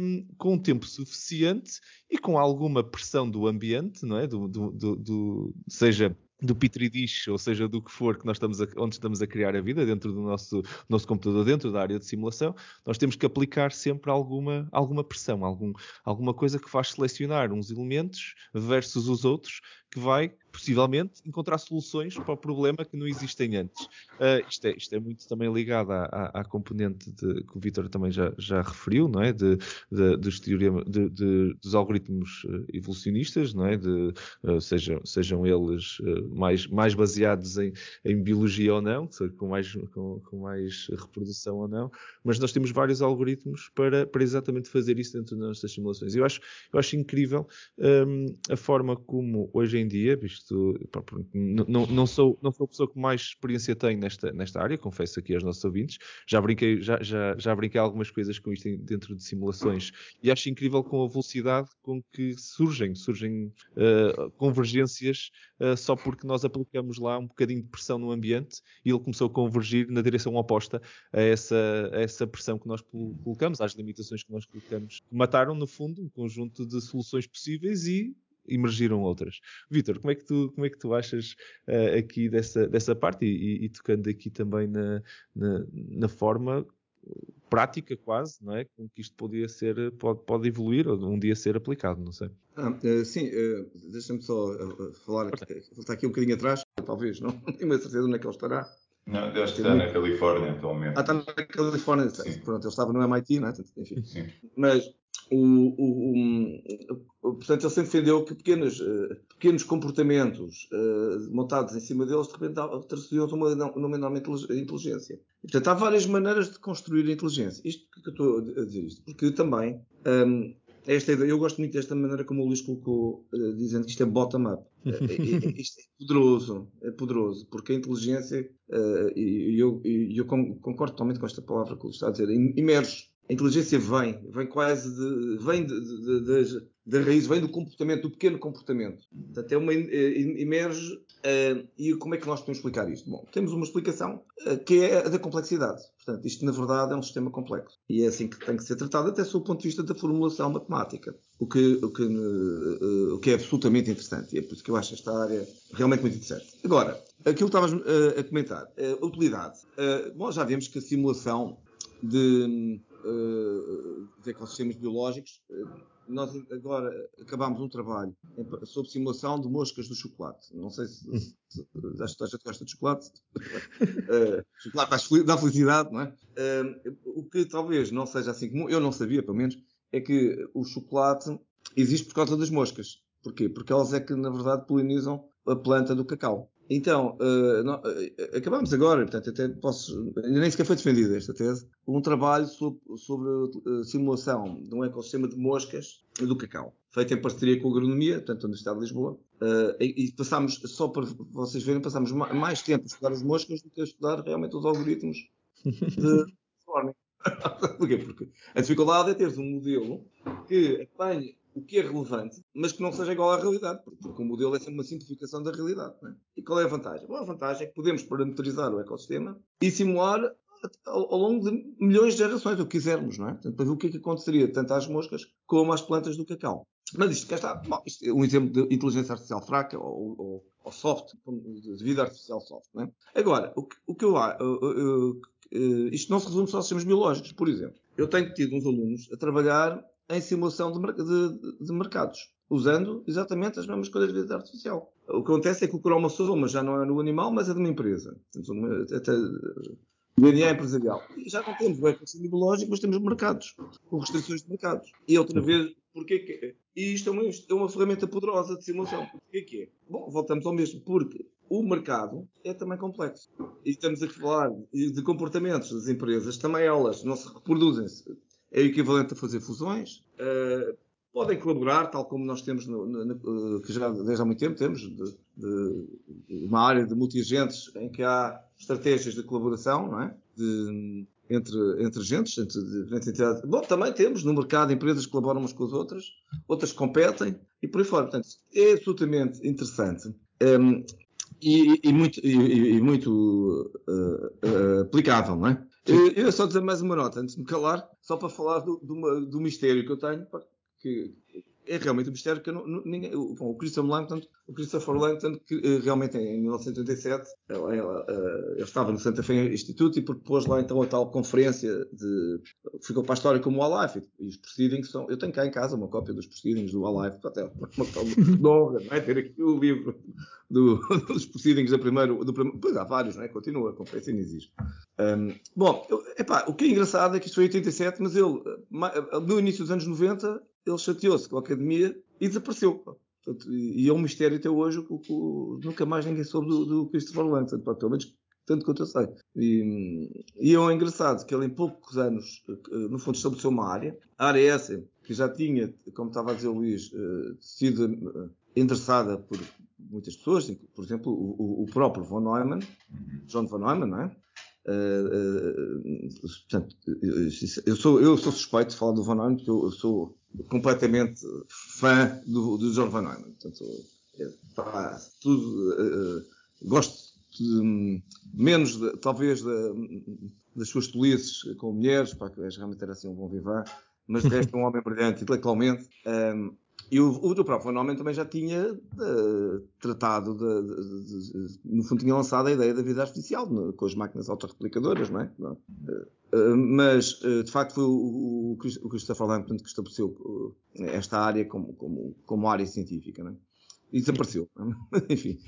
um, com tempo suficiente e com alguma pressão do ambiente, não é? do, do, do, do seja do Petri dish, ou seja, do que for que nós estamos a, onde estamos a criar a vida, dentro do nosso, nosso computador, dentro da área de simulação, nós temos que aplicar sempre alguma, alguma pressão, algum, alguma coisa que faz selecionar uns elementos versus os outros que vai, possivelmente, encontrar soluções para o problema que não existem antes. Uh, isto, é, isto, é, muito também ligado à, à, à componente de, que o Vitor também já, já, referiu, não é? De, de, dos, teorema, dos algoritmos ah, evolucionistas, não é? Uh, sejam, sejam eles mais, mais baseados em, em, biologia ou não, com mais, com, com, mais reprodução ou não, mas nós temos vários algoritmos para, para exatamente fazer isso dentro das nossas simulações. Eu acho, eu acho incrível um, a forma como hoje em em dia, visto não, não, sou, não sou a pessoa que mais experiência tem nesta, nesta área, confesso aqui aos nossos ouvintes, já brinquei, já, já, já brinquei algumas coisas com isto dentro de simulações e acho incrível com a velocidade com que surgem, surgem uh, convergências uh, só porque nós aplicamos lá um bocadinho de pressão no ambiente e ele começou a convergir na direção oposta a essa, a essa pressão que nós colocamos, às limitações que nós colocamos. Mataram, no fundo, um conjunto de soluções possíveis e emergiram outras. Vitor, como é que tu, como é que tu achas uh, aqui dessa, dessa parte e, e, e tocando aqui também na, na, na, forma prática quase, não é? Com que isto podia ser, pode, pode evoluir ou um dia ser aplicado, não sei. Ah, uh, sim, uh, deixa-me só falar, ele está aqui um bocadinho atrás, talvez, não, não tenho certeza onde é que ele estará. Não, acho que está na Califórnia atualmente. Ah, está na Califórnia, sim. pronto, ele estava no MIT, não é? Enfim. Sim. Mas o, o, o, portanto, ele sempre defendeu que pequenos, uh, pequenos comportamentos uh, montados em cima deles de repente traduziam uma, numa enorme inteligência. E, portanto, há várias maneiras de construir a inteligência. Isto que eu estou a dizer isto, porque também um, esta ideia, eu gosto muito desta maneira como o Luís colocou, uh, dizendo que isto é bottom-up. isto é poderoso, é poderoso, porque a inteligência, e eu, eu, concordo totalmente com esta palavra que o Luís está a dizer, emerge a inteligência vem, vem quase de, vem da raiz, vem do comportamento, do pequeno comportamento. Portanto, é uma, eh, emerge, uh, e como é que nós podemos explicar isto? Bom, temos uma explicação uh, que é a da complexidade. Portanto, isto na verdade é um sistema complexo. E é assim que tem que ser tratado, até sob o ponto de vista da formulação matemática. O que, o que, uh, o que é absolutamente interessante. E é por isso que eu acho esta área realmente muito interessante. Agora, aquilo que estavas a comentar, a utilidade. bom, já vimos que a simulação de uh, ecossistemas biológicos. Uh, nós agora acabámos um trabalho sobre simulação de moscas do chocolate. Não sei se, se, se a gente gosta de chocolate. uh, chocolate dá felicidade, não é? Uh, o que talvez não seja assim comum, eu não sabia pelo menos, é que o chocolate existe por causa das moscas. Porquê? Porque elas é que, na verdade, polinizam a planta do cacau. Então, uh, não, uh, acabamos agora, portanto, até posso, nem sequer foi defendida esta tese, um trabalho sobre, sobre uh, simulação de um ecossistema de moscas do cacau, feito em parceria com a agronomia, portanto, a Universidade de Lisboa, e, e passámos, só para vocês verem, passámos mais tempo a estudar as moscas do que a estudar realmente os algoritmos de formem. Porquê? Porque a dificuldade é teres um modelo que apanhe o que é relevante, mas que não seja igual à realidade, porque o modelo é sempre uma simplificação da realidade. É? E qual é a vantagem? Bom, a vantagem é que podemos parametrizar o ecossistema e simular ao, longo de milhões de gerações, o que quisermos, não é? Portanto, para ver o que é que aconteceria tanto às moscas como às plantas do cacau. Mas isto cá está. Bom, isto é um exemplo de inteligência artificial fraca ou, ou, ou soft, de vida artificial soft. Não é? Agora, o que, o que eu, eu, isto não se resume só aos sistemas biológicos. Por exemplo, eu tenho tido uns alunos a trabalhar em simulação de, de, de mercados, usando exatamente as mesmas coisas de vida artificial. O que acontece é que o cromosoma já não é no animal, mas é de uma empresa. Até, DNA empresarial. E já não temos o ecossistema biológico, mas temos mercados, com restrições de mercados. E outra vez, porquê que é? E isto é uma, é uma ferramenta poderosa de simulação. Porquê que é? Bom, voltamos ao mesmo, porque o mercado é também complexo. E estamos a falar de comportamentos das empresas, também elas não se reproduzem-se. É o equivalente a fazer fusões. Uh, podem colaborar, tal como nós temos, no, no, no, que já desde há muito tempo temos, de, de, uma área de multi-agentes em que há estratégias de colaboração, não é? De, entre, entre agentes, entre diferentes entidades. Bom, também temos no mercado empresas que colaboram umas com as outras, outras competem e por aí fora. Portanto, é absolutamente interessante. Um, e, e, muito, e, e muito uh, uh, aplicável, não é? Eu, eu só dizer mais uma nota antes de me calar, só para falar do, do, do mistério que eu tenho, que é realmente um mistério que não, ninguém, bom, o Christopher Langton, o Christopher Langton que uh, realmente em 1987 ele, ele, estava no Santa Fe Institute e propôs lá então a tal conferência de ficou para a história como o Alive e os proceedings são eu tenho cá em casa uma cópia dos proceedings do Alive até uma de honra não é? ter aqui o livro do, dos proceedings da primeiro, do primeiro pois há vários não é? continua a conferência não existe um, bom eu, epá, o que é engraçado é que isto foi em 87 mas ele no início dos anos 90 ele chateou-se com a academia e desapareceu. Portanto, e é um mistério até hoje, o, o, nunca mais ninguém soube do, do Christopher Langton, pelo menos tanto quanto eu sei. E, e é engraçado que ele em poucos anos, no fundo, estabeleceu uma área, a área essa, que já tinha, como estava a dizer o Luís, eh, sido eh, endereçada por muitas pessoas, por exemplo, o, o próprio von Neumann, John von Neumann, não é? Uh, uh, portanto, eu sou, eu sou suspeito de falar do Von Neumann porque eu, sou completamente fã do, do John Van Neumann. Portanto, pá, tudo, gosto de, menos, de, talvez, de, das suas tolices com mulheres, pá, que realmente era assim um bom vivar, mas de resto é um homem brilhante intelectualmente. Um, e o, o do próprio fenómeno também já tinha uh, tratado, de, de, de, no fundo, tinha lançado a ideia da vida artificial no, com as máquinas autorreplicadoras, não é? Uh, mas, uh, de facto, foi o, o, o Christopher Lampton que estabeleceu esta área como, como, como área científica, não é? E desapareceu. Enfim.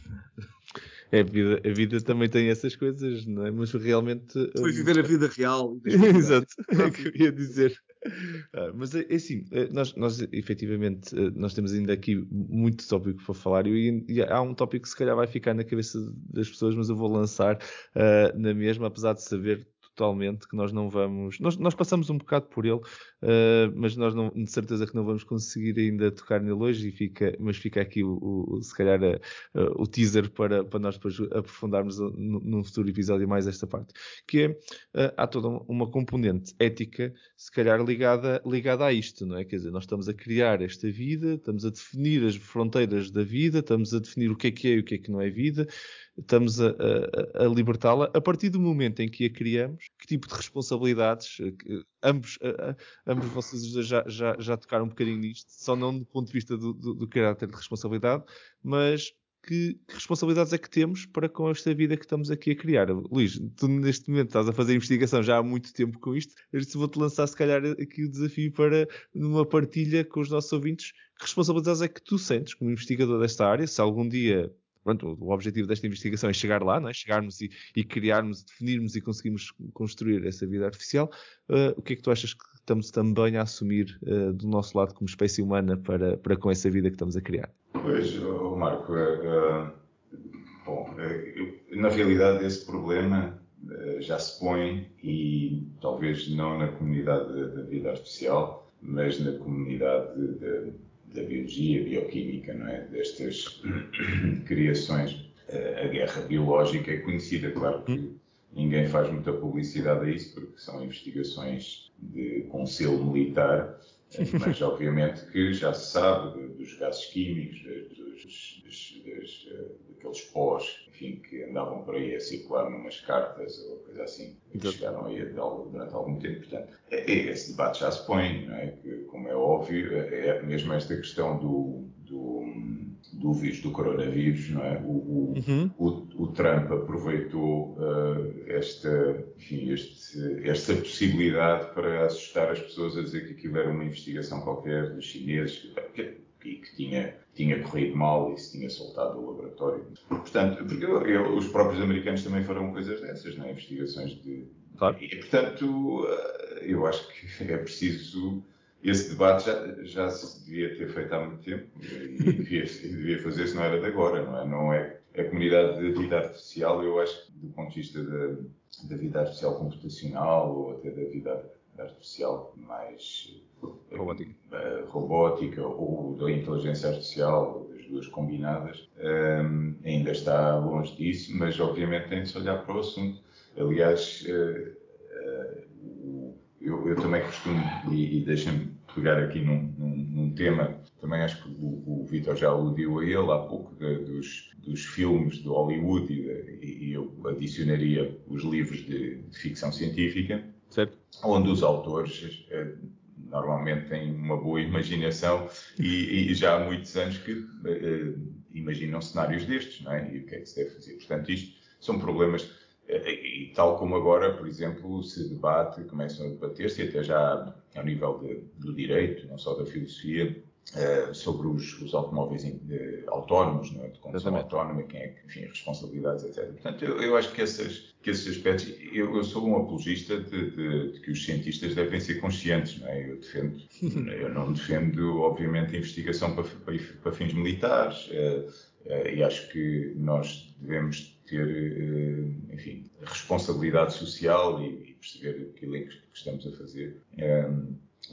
É, a, vida, a vida também tem essas coisas, não é? Mas realmente. Foi viver a vida real. Exato, é o que eu ia dizer. Ah, mas é, é assim, é, nós, nós efetivamente eh, nós temos ainda aqui muito tópico para falar e, e, há um tópico que se calhar vai ficar na cabeça das pessoas, mas eu vou lançar uh, na mesma, apesar de saber totalmente que nós não vamos. Nós, nós passamos um bocado por ele, uh, mas nós não, de certeza que não vamos conseguir ainda tocar nele hoje, e fica, mas fica aqui o, o se calhar a, a, o teaser para, para nós depois aprofundarmos num futuro episódio mais esta parte. Que é, uh, há toda uma componente ética, se calhar ligada, ligada a isto, não é? Quer dizer, nós estamos a criar esta vida, estamos a definir as fronteiras da vida, estamos a definir o que é que é e o que é que não é vida estamos a, a, a libertá-la a partir do momento em que a criamos, que tipo de responsabilidades, eh, ambos, ambos vocês já, já, já tocaram um bocadinho nisto, só não do ponto de vista do, do, do caráter de responsabilidade, mas que, que, responsabilidades é que temos para com esta vida que estamos aqui a criar? Luís, tu neste momento estás a fazer investigação já há muito tempo com isto, vou-te lançar se calhar aqui o desafio para, numa partilha com os nossos ouvintes, que responsabilidades é que tu sentes como investigador desta área, se algum dia pronto, o objetivo desta investigação é chegar lá, não é? chegarmos e, e criarmos, definirmos e conseguirmos construir essa vida artificial. Uh, o que é que tu achas que estamos também a assumir uh, do nosso lado como espécie humana para, para com essa vida que estamos a criar? Pois, Marco, uh, bom, na realidade esse problema já se põe e talvez não na comunidade da vida artificial, mas na comunidade de, da biologia, bioquímica, não é? destas criações. A guerra biológica é conhecida, claro que ninguém faz muita publicidade a isso, porque são investigações de, com selo militar, mas obviamente que já se sabe dos gases químicos, dos, dos, daqueles pós, enfim, que andavam por aí a circular numas cartas ou coisa assim, que chegaram aí durante algum tempo. Portanto, é, é, esse debate já se põe, não é? Que, como é óbvio, é, é mesmo esta questão do, do do vírus do coronavírus, não é? O, o, uhum. o, o Trump aproveitou uh, esta, enfim, este, esta possibilidade para assustar as pessoas a dizer que aquilo era uma investigação qualquer dos chineses que, que, que tinha, tinha corrido mal e se tinha soltado o laboratório. Portanto, porque eu, eu, os próprios americanos também foram coisas dessas, não é? Investigações de. Claro. E, portanto, uh, eu acho que é preciso esse debate já, já, se devia ter feito há muito tempo e devia, devia fazer-se, não era de agora, não é? Não é? A comunidade de vida artificial, eu acho que do ponto de vista da, da vida artificial computacional ou até da vida artificial mais robótica, uh, robótica ou da inteligência artificial, as duas combinadas, um, ehm, ainda está longe disso, mas obviamente tem de se olhar para o assunto. Aliás, uh, uh, eu, eu, também costumo, e, e deixem-me pegar aqui num, num, num, tema, também acho que o, o Vitor já aludiu a ele há pouco, de, dos, dos filmes de Hollywood e, de, e, eu adicionaria os livros de, de ficção científica, certo. onde os autores eh, normalmente têm uma boa imaginação e, e, já há muitos anos que eh, imaginam cenários destes, não é? E o que é que se deve fazer. Portanto, isto são problemas e tal como agora, por exemplo, se debate, começam a debater-se, até já ao nível de, do direito, não só da filosofia, uh, sobre os, os automóveis de, autónomos, não é? de condução Exatamente. autónoma, quem é que, enfim, responsabilidades, etc. Portanto, eu, eu acho que, essas, que esses aspectos, eu, eu sou um apologista de, de, de, que os cientistas devem ser conscientes, não é? Eu defendo, eu não defendo, obviamente, a investigação para, para, para fins militares, uh, uh, e acho que nós devemos ter, eh, enfim, responsabilidade social e, perceber aquilo que estamos a fazer.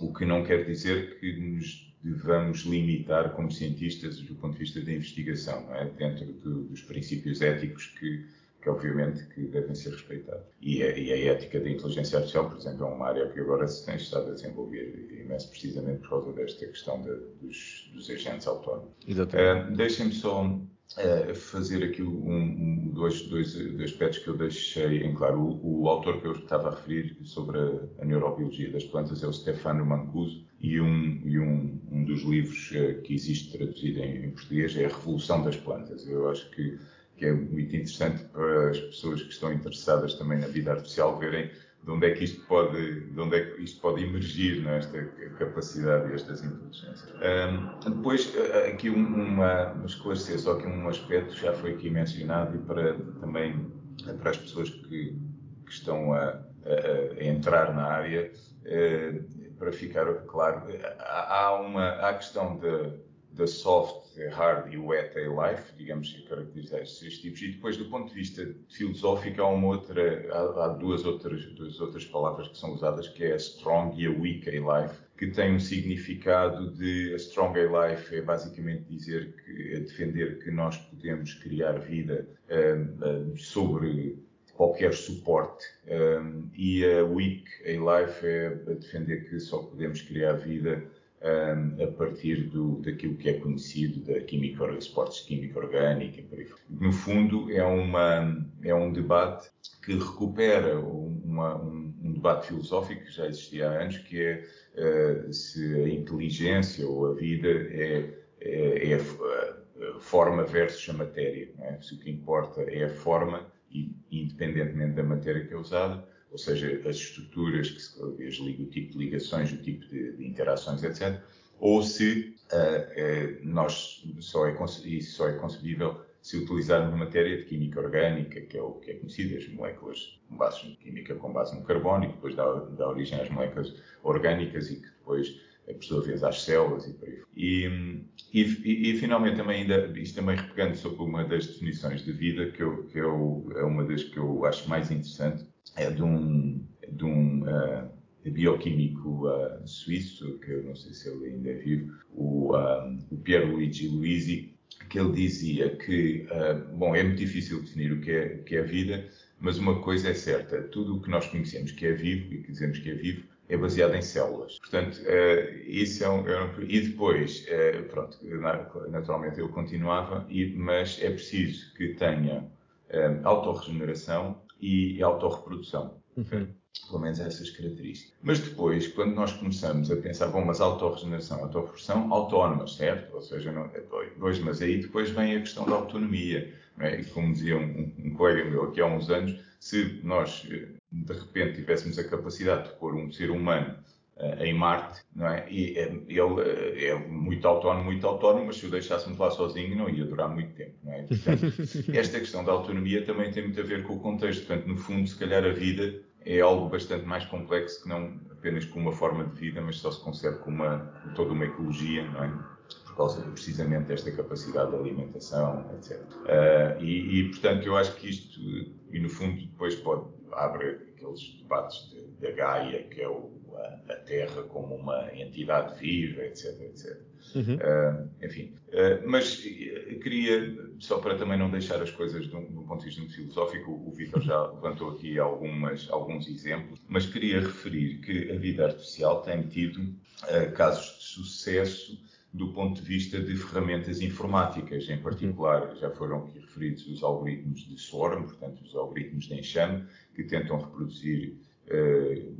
o que não quer dizer que nos devamos limitar como cientistas do ponto de vista da investigação, é? dentro do, dos princípios éticos que, que obviamente que devem ser respeitados. E a, e a, ética da inteligência artificial, por exemplo, é uma área que agora se tem estado a desenvolver imenso precisamente por causa desta questão de, dos, dos, agentes autónomos. Exatamente. Uh, Deixem-me só uh, fazer aqui um, dois, dois, dois, aspectos que eu deixei em claro. O, o, autor que eu estava a referir sobre a, a neurobiologia das plantas é o Stefano Mancuso e um, e um, um dos livros uh, que existe traduzido em, em, português é A Revolução das Plantas. Eu acho que, que é muito interessante para as pessoas que estão interessadas também na vida artificial verem de onde é que isto pode, de onde é que isto pode emergir é? capacidade destas inteligências. Um, depois, aqui uma, esclarecer só que um aspecto já foi aqui mencionado e para também para as pessoas que, que estão a, a, a, entrar na área, uh, para ficar claro, há, uma a questão de da soft, hard e wet life, digamos que caracterizar estes tipos. E depois, do ponto de vista filosófico, há, uma outra, há, há, duas, outras, duas outras palavras que são usadas, que é a strong e a weak life, que têm um significado de a strong life é basicamente dizer que é defender que nós podemos criar vida um, um, sobre qualquer suporte um, e a weak life é defender que só podemos criar vida a partir do, daquilo que é conhecido da química, esportes de química orgânica. No fundo, é, uma, é um debate que recupera uma, um, um, debate filosófico que já existia há anos, que é uh, se a inteligência ou a vida é, é, é a, forma versus a matéria. É? Se o que importa é a forma, e, independentemente da matéria que é usada, ou seja, as estruturas, que se, o tipo de ligações, o tipo de, de interações, etc. Ou se uh, uh, nós só é, isso só é concebível se utilizarmos matéria de química orgânica, que é o que é conhecido, as moléculas com base em química com base no carbono, e depois dá, dá origem às moléculas orgânicas e que depois por sua vez às células e por aí. E, e, e, finalmente também ainda, isto também repegando sobre uma das definições de vida, que, eu, que eu, é uma das que eu acho mais interessante, é de um, de um uh, bioquímico uh, suíço, que eu não sei se ele ainda é vivo, o, um, o Pierluigi Luisi, que ele dizia que, uh, bom, é muito difícil definir o que é, o que é vida, mas uma coisa é certa: tudo o que nós conhecemos que é vivo e que dizemos que é vivo é baseado em células. Portanto, uh, isso é um, é um, E depois, uh, pronto, naturalmente ele continuava, e, mas é preciso que tenha um, autorregeneração e autorreprodução. Uhum pelo menos essas características. Mas depois, quando nós começamos a pensar, bom, mas autorregeneração, autorreprodução autónomas, certo? Ou seja, não, é, pois, mas aí depois vem a questão da autonomia. É? E como dizia um, um, colega meu aqui há uns anos, se nós eh, de repente tivéssemos a capacidade de pôr um ser humano em Marte, não é? E é, ele eh, é muito autónomo, muito autónomo, mas se o deixássemos lá sozinho não ia durar muito tempo, não é? Portanto, esta questão da autonomia também tem muito a ver com o contexto. Portanto, no fundo, se calhar a vida é algo bastante mais complexo que não apenas com uma forma de vida, mas só se concebe com, uma, com toda uma ecologia, não é? Por causa de, precisamente desta capacidade de alimentação, etc. Uh, ah, e, e, portanto, eu acho que isto, e no fundo, depois pode abre aqueles debates de, da Gaia, que é o, a, a, Terra como uma entidade viva, etc, etc. Uhum. Uh, enfim, uh, mas queria, só para também não deixar as coisas de um, de um ponto de vista muito filosófico, o Vitor já levantou aqui algumas, alguns exemplos, mas queria referir que a vida artificial tem tido uh, casos de sucesso do ponto de vista de ferramentas informáticas, em particular, já foram aqui referidos os algoritmos de Swarm, portanto, os algoritmos de enxame, que tentam reproduzir uh,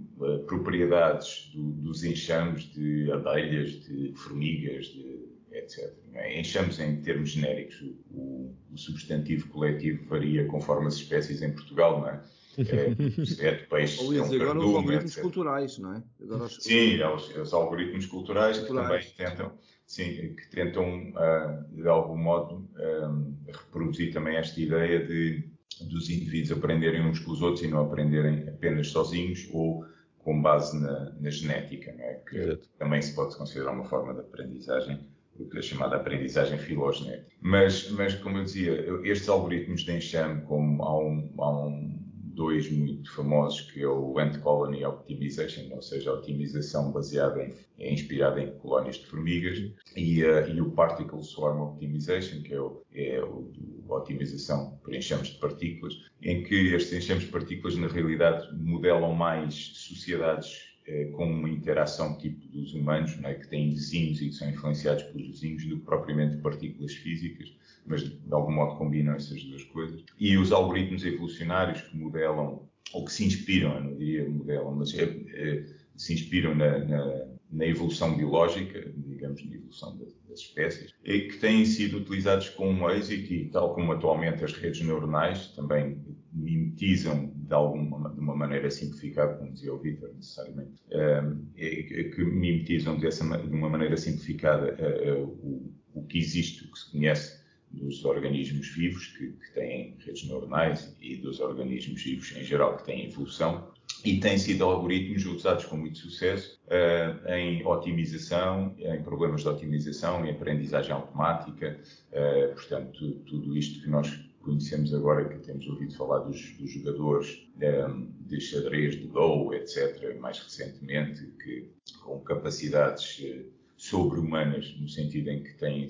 propriedades do, dos enxames de abelhas, de formigas, de, etc. É? Enxames em termos genéricos, o, o, substantivo coletivo varia conforme as espécies em Portugal, não é? É, é de peixe, Ou, é um agora cardume, os algoritmos etc. culturais, não é? Os... Sim, é os, os algoritmos culturais, culturais, que também tentam sim, que tentam, uh, de algum modo, ah, reproduzir também esta ideia de dos indivíduos aprenderem uns com os outros e não aprenderem apenas sozinhos ou com base na, na genética, é? que Exato. também se pode considerar uma forma de aprendizagem, o que é chamada aprendizagem filogenética. Mas, mas, como eu dizia, estes algoritmos de enxame, como há um, há um dois muito famosos, que é o Ant Colony Optimization, ou seja, a otimização baseada em, é inspirada em colónias de formigas, e, uh, e o Particle Swarm Optimization, que é, o, é o, a otimização por enxames de partículas, em que estes enxames de partículas, na realidade, modelam mais sociedades eh, com uma interação tipo dos humanos, é? que têm vizinhos e que são influenciados pelos vizinhos, do que propriamente partículas físicas mas de algum modo combinam essas duas coisas. E os algoritmos evolucionários que modelam, ou que se inspiram, eu não diria modelam, mas é, é, se inspiram na, na, na, evolução biológica, digamos, na evolução das, espécies, e que têm sido utilizados com um êxito, e tal como atualmente as redes neuronais também mimetizam de alguma de uma maneira simplificada, como dizia o Vitor, necessariamente, é, que mimetizam dessa, de uma maneira simplificada o, o que existe, o que se conhece dos organismos vivos que, que, têm redes neuronais e dos organismos vivos em geral que têm evolução. E têm sido algoritmos usados com muito sucesso uh, em otimização, em problemas de otimização, em aprendizagem automática, uh, portanto tudo isto que nós conhecemos agora, que temos ouvido falar dos, dos jogadores um, eh, de xadrez, de Go, etc., mais recentemente, que com capacidades uh, sobre-humanas, no sentido em que têm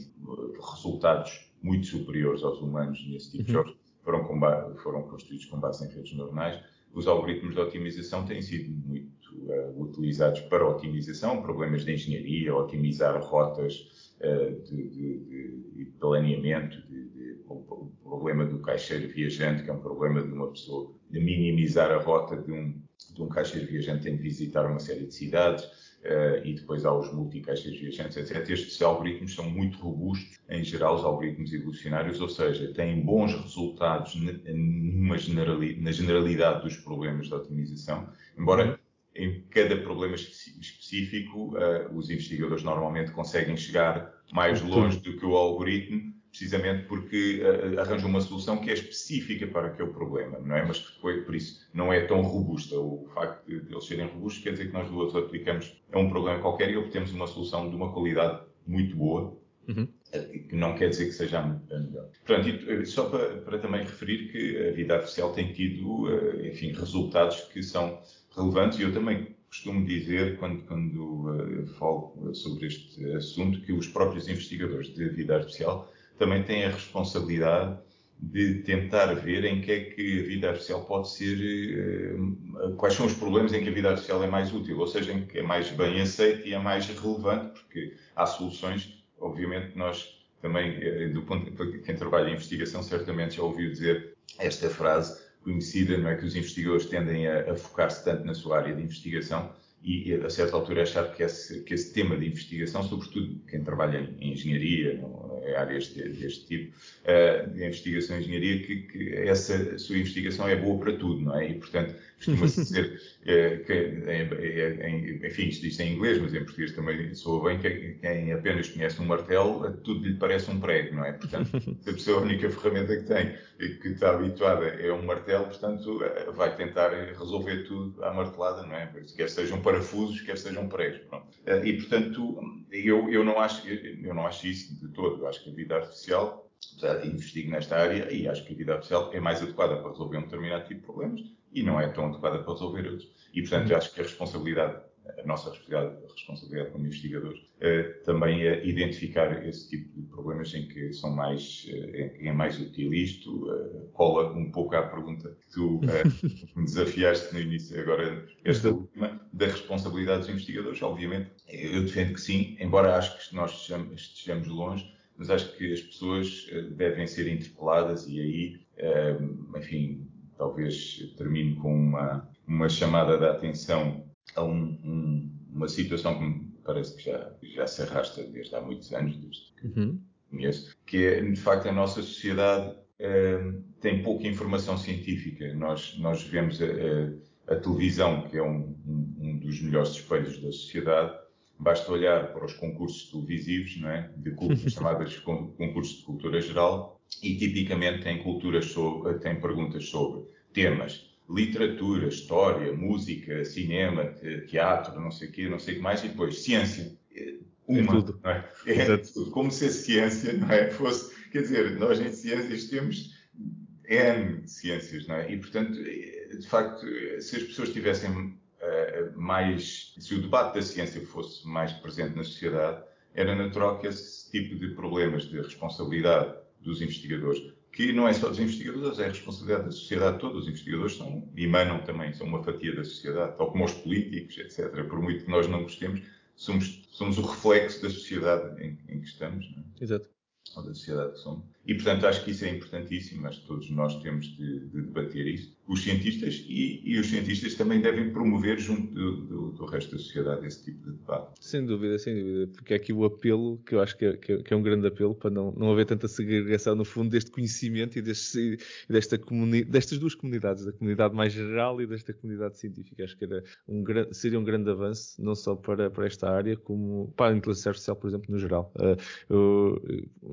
resultados muito superiores aos humanos nesse tipo de uhum. jogos, foram, foram construídos com base em redes neuronais. Os algoritmos de otimização têm sido muito uh, utilizados para otimização, problemas de engenharia, otimizar rotas uh, de, de, de, planeamento, de, problema do caixeiro viajante, que é um problema de uma pessoa, de minimizar a rota de um, de um caixeiro viajante tem de visitar uma série de cidades uh, e depois há os multicaixas viajantes, etc. Estes algoritmos são muito robustos, em geral, os algoritmos evolucionários, ou seja, têm bons resultados numa generali na generalidade dos problemas de otimização, embora em cada problema específico, uh, os investigadores normalmente conseguem chegar mais longe do que o algoritmo, precisamente porque uh, arranjam uma solução que é específica para aquele problema, não é? Mas que depois, por isso, não é tão robusta. O facto de eles serem robustos quer dizer que nós duas aplicamos a um problema qualquer e obtemos uma solução de uma qualidade muito boa, uhum. que não quer dizer que seja a melhor. Portanto, eh, só para, para, também referir que a vida artificial tem tido, enfim, resultados que são relevantes e eu também costumo dizer, quando, quando uh, falo sobre este assunto, que os próprios investigadores de vida artificial também têm a responsabilidade de tentar ver em que é que a vida artificial pode ser, uh, quais são os problemas em que a vida artificial é mais útil, ou seja, em que é mais bem aceita e é mais relevante, porque há soluções, obviamente nós também, uh, do ponto de quem trabalha em investigação, certamente já ouviu dizer esta frase conhecida, não é que os investigadores tendem a, a focar-se tanto na sua área de investigação e a certa altura achar que esse, que esse tema de investigação, sobretudo quem trabalha em, engenharia, em áreas deste tipo, uh, de investigação em engenharia, que, que, essa sua investigação é boa para tudo, não é? E, portanto, costuma-se dizer uh, que, em, em, enfim, isto diz em inglês, mas em português também soa bem, que quem apenas conhece um martelo, tudo lhe parece um prego, não é? Portanto, se a pessoa a única ferramenta que tem, que está habituada é um martelo, portanto, uh, vai tentar resolver tudo à martelada, não é? Quer sejam parafusos, quer sejam pregos, pronto. E, portanto, eu, eu, não acho, eu não acho isso de todo acho que a vida artificial, apesar de investigo nesta área, e acho que a vida artificial é mais adequada para resolver um determinado tipo de problemas e não é tão adequada para resolver outros. E, portanto, eu acho que a responsabilidade, a nossa responsabilidade, como investigadores, eh, também é identificar esse tipo de problemas em que são mais, eh, é mais útil. Isto eh, cola um pouco à pergunta que tu me desafiaste no início, agora esta última, da responsabilidade dos investigadores. Obviamente, eu defendo que sim, embora acho que nós estejamos longe, mas acho que as pessoas devem ser interpeladas e aí, enfim, talvez termine com uma, uma chamada de atenção a um, um, uma situação que me parece que já, já se arrasta desde há muitos anos, desde que uhum. conheço, que é, de facto, a nossa sociedade uh, tem pouca informação científica. Nós, nós vemos a, a, a televisão, que é um, um, dos melhores espelhos da sociedade, Basta olhar para os concursos televisivos, não é? de chamados concursos de cultura geral, e tipicamente tem, culturas sobre, tem perguntas sobre temas literatura, história, música, cinema, teatro, não sei o quê, não sei o que mais, e depois ciência. É uma, é tudo. Não é? é tudo. Como se a ciência não é? fosse. Quer dizer, nós em ciências temos N ciências, não é? E, portanto, de facto, se as pessoas tivessem eh, mais, se o debate da ciência fosse mais presente na sociedade, era natural que esse tipo de problemas de responsabilidade dos investigadores, que não é só dos investigadores, é a responsabilidade da sociedade toda, os investigadores são, emanam também, são uma fatia da sociedade, tal como os políticos, etc. Por muito que nós não gostemos, somos, somos o reflexo da sociedade em, em que estamos. É? Exato ou da sociedade que somos. E, portanto, acho que isso é importantíssimo, acho que todos nós temos de, de debater isso. Os cientistas e, e, os cientistas também devem promover junto do, do, do, resto da sociedade esse tipo de debate. Sem dúvida, sem dúvida, porque é aqui o apelo, que eu acho que é, que é, é um grande apelo para não, não haver tanta segregação, no fundo, deste conhecimento e deste, desta comuni destas duas comunidades, da comunidade mais geral e desta comunidade científica. Acho que era um, seria um grande avanço, não só para, para esta área, como para a inteligência artificial, por exemplo, no geral. Uh, eu,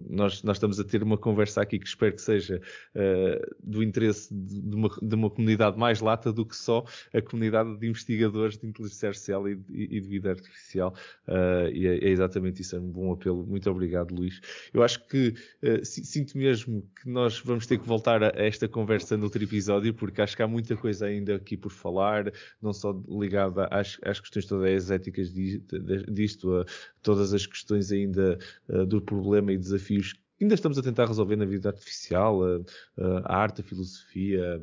nós, nós estamos a ter uma conversa aqui que espero que seja uh, do interesse de, de, uma, de, uma, comunidade mais lata do que só a comunidade de investigadores de inteligência artificial e, e de vida artificial. Uh, e é, é, exatamente isso, é um bom apelo. Muito obrigado, Luís. Eu acho que uh, sinto mesmo que nós vamos ter que voltar a, esta conversa noutro episódio, porque acho que há muita coisa ainda aqui por falar, não só ligada às, às questões todas éticas disto, a todas as questões ainda do problema e desafios ainda estamos a tentar resolver na vida artificial, a, a arte, a filosofia.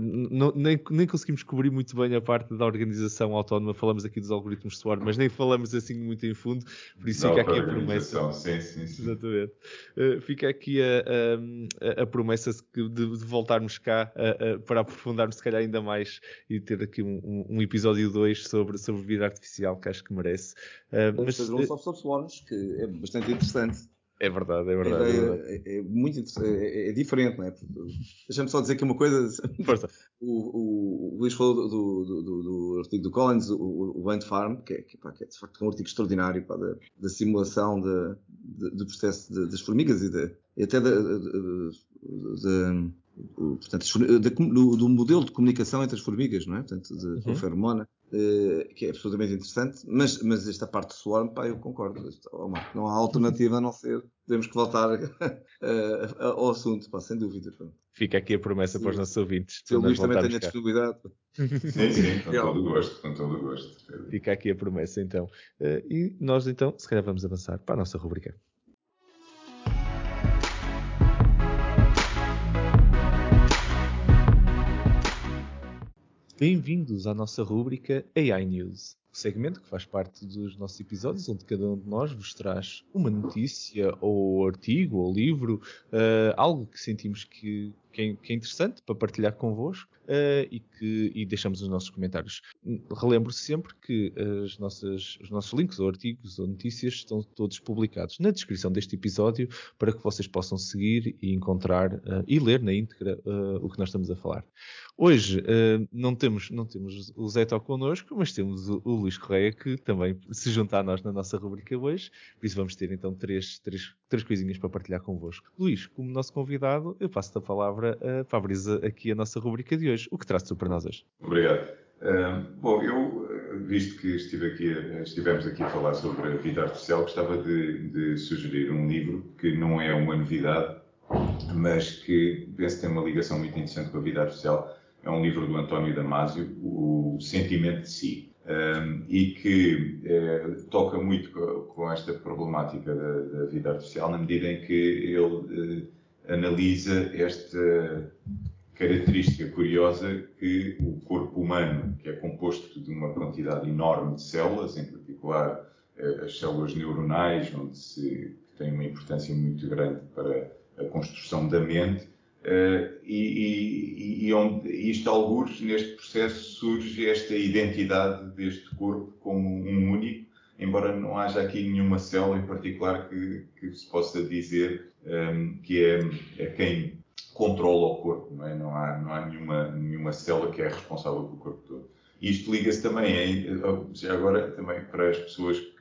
Não, nem, nem, conseguimos cobrir muito bem a parte da organização autónoma. Falamos aqui dos algoritmos SWORD, mas nem falamos assim muito em fundo. Por isso fica aqui a promessa. Sim, sim, sim. Exatamente. Uh, fica aqui a, a, a promessa de, de, voltarmos cá para aprofundarmos, se calhar, ainda mais e ter aqui um, um episódio 2 sobre, sobre vida artificial, que acho que merece. Uh, mas fazer um sobre SWORDs, que é bastante interessante. É verdade, é verdade. É, é, é, é muito é, é, diferente, não é? Deixa-me só dizer aqui uma coisa. Força. O, o, o Luís falou do, do, do, do, artigo do Collins, o, o Ant Farm, que é, que, pá, que é de facto um artigo extraordinário pá, da, da simulação de, de, do processo de, das formigas e, de, e até da, portanto, do, do, modelo de comunicação entre as formigas, não é? Portanto, de, uhum. feromona. Eh, que é absolutamente interessante, mas, mas esta parte do Swarm, pá, eu concordo. Oh, não há alternativa a não ser. Temos que voltar ao assunto, pá, sem dúvida. Pá. Fica aqui a promessa sim. para os nossos ouvintes. Se o Luís também tem a disponibilidade. Sim, sim, com todo o gosto, com todo o gosto. Fica aqui a promessa, então. Eh, e nós, então, se calhar vamos avançar para a nossa rubrica. Bem-vindos à nossa rúbrica AI News, segmento que faz parte dos nossos episódios, onde cada um de nós vos traz uma notícia, ou artigo, ou livro, uh, algo que sentimos que, que, é, que, é, interessante para partilhar convosco uh, e que e deixamos os nossos comentários. Relembro sempre que as nossas, os nossos links ou artigos ou notícias estão todos publicados na descrição deste episódio para que vocês possam seguir e encontrar uh, e ler na íntegra o que nós estamos a falar. Hoje não, temos, não temos o Zé Tó connosco, mas temos o, o, Luís Correia que também se junta a nós na nossa rubrica hoje. Por isso vamos ter então três, três, três coisinhas para partilhar convosco. Luís, como nosso convidado, eu passo-te a palavra para abrir aqui a nossa rubrica de hoje. O que traz-te para nós hoje? Obrigado. Bom, eu, visto que estive aqui, estivemos aqui a falar sobre a vida artificial, gostava de, de sugerir um livro que não é uma novidade, mas que penso que tem uma ligação muito interessante com a vida artificial é um livro do António Damasio, O Sentimento de Si, um, e que é, toca muito com, com esta problemática da, da, vida artificial, na medida em que ele uh, analisa esta característica curiosa que o corpo humano, que é composto de uma quantidade enorme de células, em particular uh, as células neuronais, onde se tem uma importância muito grande para a construção da mente, Uh, e, e, e, onde isto, alguns, neste processo surge esta identidade deste corpo como um único, embora não haja aqui nenhuma célula em particular que, que se possa dizer um, ehm, que é, é, quem controla o corpo, não, é? não há, não há nenhuma, nenhuma célula que é responsável pelo corpo todo. Isto liga-se também, já agora, também para as pessoas que,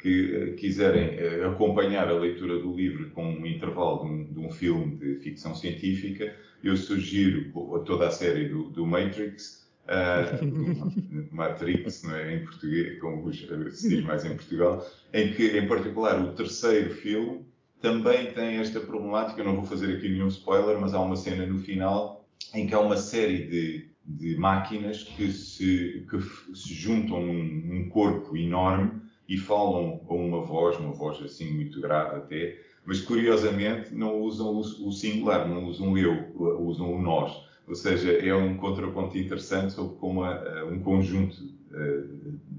que eh, quiserem eh, acompanhar a leitura do livro com um intervalo de um, de um filme de ficção científica, eu sugiro toda a série do, do Matrix, uh, Matrix, não é? em português, como se diz mais em Portugal, em que, em particular, o terceiro filme também tem esta problemática. Eu não vou fazer aqui nenhum spoiler, mas há uma cena no final em que há uma série de de máquinas que se, que se juntam num, num, corpo enorme e falam a uma voz, uma voz assim muito grave até, mas curiosamente não usam o, singular, não usam o eu, usam o nós. Ou seja, é um contraponto interessante sobre como a, um conjunto eh,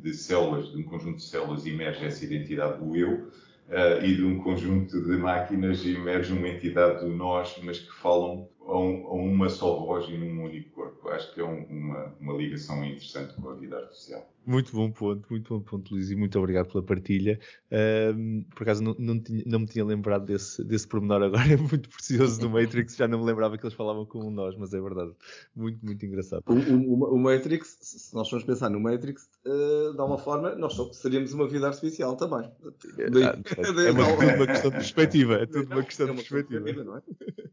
de células, de um conjunto de células emerge essa identidade do eu, uh, e de um conjunto de máquinas emerge uma entidade do nós, mas que falam a, um, uma só voz e num único corpo. Acho que é um, uma, uma ligação interessante com a vida artificial. Muito bom ponto, muito bom ponto, Luís, e muito obrigado pela partilha. Um, por acaso não, não, tinha, não, me tinha lembrado desse, desse pormenor agora, é muito precioso do Matrix, já não me lembrava que eles falavam com nós, mas é verdade, muito, muito engraçado. O, o, o Matrix, se nós formos pensar no Matrix, uh, de alguma forma, nós seríamos uma vida artificial também. É, daí, é, é, uma, é uma, questão de perspectiva, é tudo uma questão é uma de perspectiva. perspectiva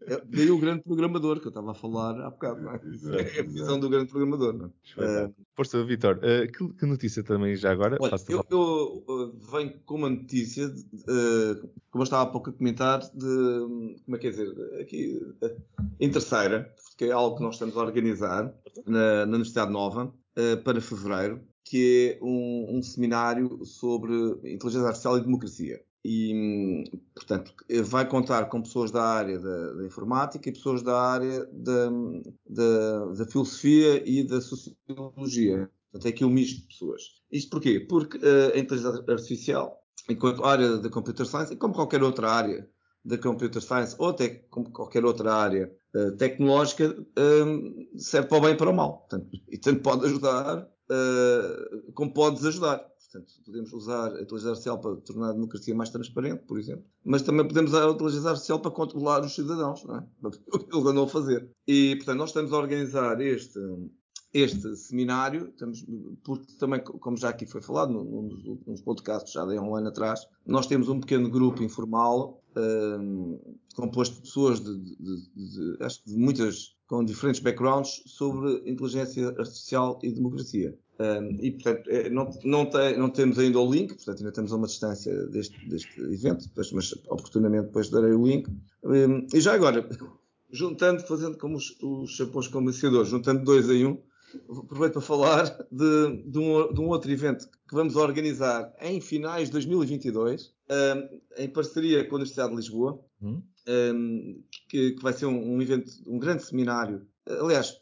é? daí o grande programador que eu estava a falar há bocado, não é? é a visão do grande programador, não é? Força, Vitor, uh, que, que, notícia também já agora? Olha, eu, eu uh, venho com uma notícia, de, uh, como eu estava há pouco a comentar, de, como é que é dizer, aqui, uh, em terceira, porque é algo que nós estamos a organizar na, na Universidade Nova, para fevereiro, que é um, um, seminário sobre inteligência artificial e democracia. E, portanto, vai contar com pessoas da área da, da informática e pessoas da área da, da, da filosofia e da sociologia. Portanto, é aqui um misto de pessoas. Isto porquê? Porque uh, a inteligência artificial, enquanto área da computer science, e como qualquer outra área da computer science, ou até como qualquer outra área uh, tecnológica, uh, serve para o bem e para o mal. Portanto, e tanto pode ajudar, como pode desajudar. Portanto, podemos usar a inteligência artificial para tornar a democracia mais transparente, por exemplo, mas também podemos usar a inteligência artificial para controlar os cidadãos, não é? O que eles andam a fazer. E, portanto, nós estamos a organizar este, este seminário, estamos, porque também, como já aqui foi falado dos últimos podcasts, já de um ano atrás, nós temos um pequeno grupo informal um, composto de pessoas de, de, de, acho de muitas, com diferentes backgrounds sobre inteligência artificial e democracia. Um, e, portanto, é, não, não, tem, não, temos ainda o link, portanto, ainda temos a uma distância deste, deste evento, mas oportunamente depois darei o link. Um, e já agora, juntando, fazendo como os, os chapões comerciadores, juntando dois em um, aproveito para falar de, de, um, de, um, outro evento que vamos organizar em finais de 2022, um, em parceria com a Universidade de Lisboa, hum? um, que, que vai ser um, evento, um grande seminário. Aliás,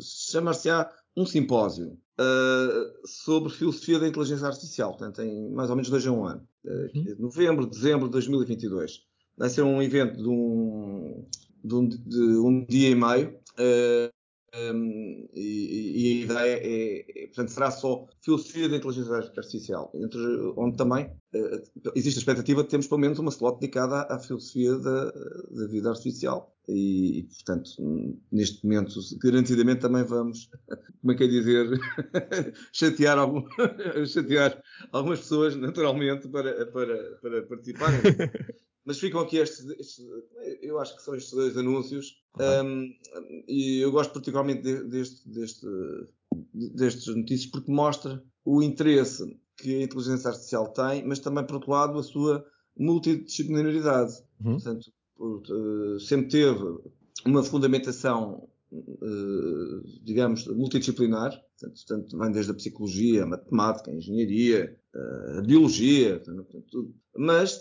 chama-se-á um simpósio uh, sobre filosofia da inteligência artificial, portanto, em mais ou menos dois a um ano. Uh, novembro, dezembro de 2022. Vai ser um evento de um, de um, de um dia e meio. Uh, um, e, e, a ideia é, é, portanto, será só filosofia da inteligência artificial, entre, onde também uh, existe a expectativa de termos pelo menos uma slot dedicada à, à filosofia da, da, vida artificial. E, e, portanto, neste momento, garantidamente também vamos, como é que é dizer, chatear, algum, chatear algumas pessoas, naturalmente, para, para, para participarem. Mas ficam aqui estes, estes, eu acho que são estes dois anúncios, um, e eu gosto particularmente deste, deste, destes notícias porque mostra o interesse que a inteligência artificial tem, mas também, por outro lado, a sua multidisciplinaridade. Uhum. Portanto, por, uh, sempre teve uma fundamentação, uh, digamos, multidisciplinar, portanto, portanto, vem desde a psicologia, a matemática, a engenharia, uh, a biologia, portanto, mas,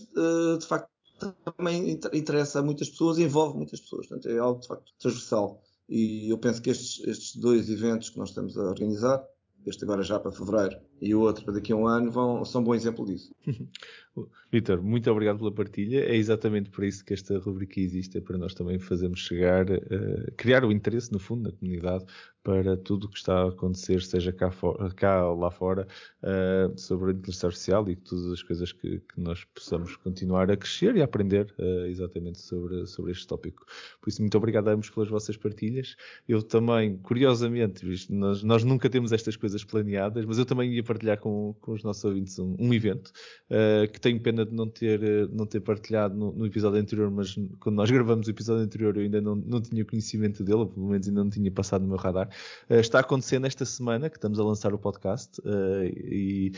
de facto, também interessa a muitas pessoas e envolve muitas pessoas. Portanto, é algo de facto transversal. E eu penso que estes, estes dois eventos que nós estamos a organizar, este agora já para fevereiro e o outro para daqui a um ano, vão, são um bom exemplo disso. Vitor, muito obrigado pela partilha. É exatamente por isso que esta rubrica existe, é para nós também fazermos chegar, uh, criar o interesse, no fundo, na comunidade para tudo o que está a acontecer, seja cá, cá ou lá fora, uh, sobre a inteligência artificial e todas as coisas que, que, nós possamos continuar a crescer e a aprender uh, exatamente sobre, sobre este tópico. Por isso, muito obrigado a ambos pelas vossas partilhas. Eu também, curiosamente, nós, nós nunca temos estas coisas planeadas, mas eu também ia partilhar com, com os nossos ouvintes um, um evento uh, que tenho pena de não ter, não ter partilhado no, no, episódio anterior, mas quando nós gravamos o episódio anterior eu ainda não, não tinha conhecimento dele, pelo menos ainda não tinha passado no meu radar. Uh, está acontecendo esta semana que estamos a lançar o podcast uh, e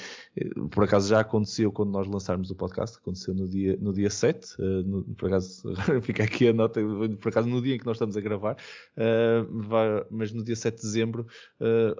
por acaso já aconteceu quando nós lançarmos o podcast, aconteceu no dia, no dia 7, uh, no, por acaso fica aqui a nota, por acaso no dia em que nós estamos a gravar, mas no dia 7 de dezembro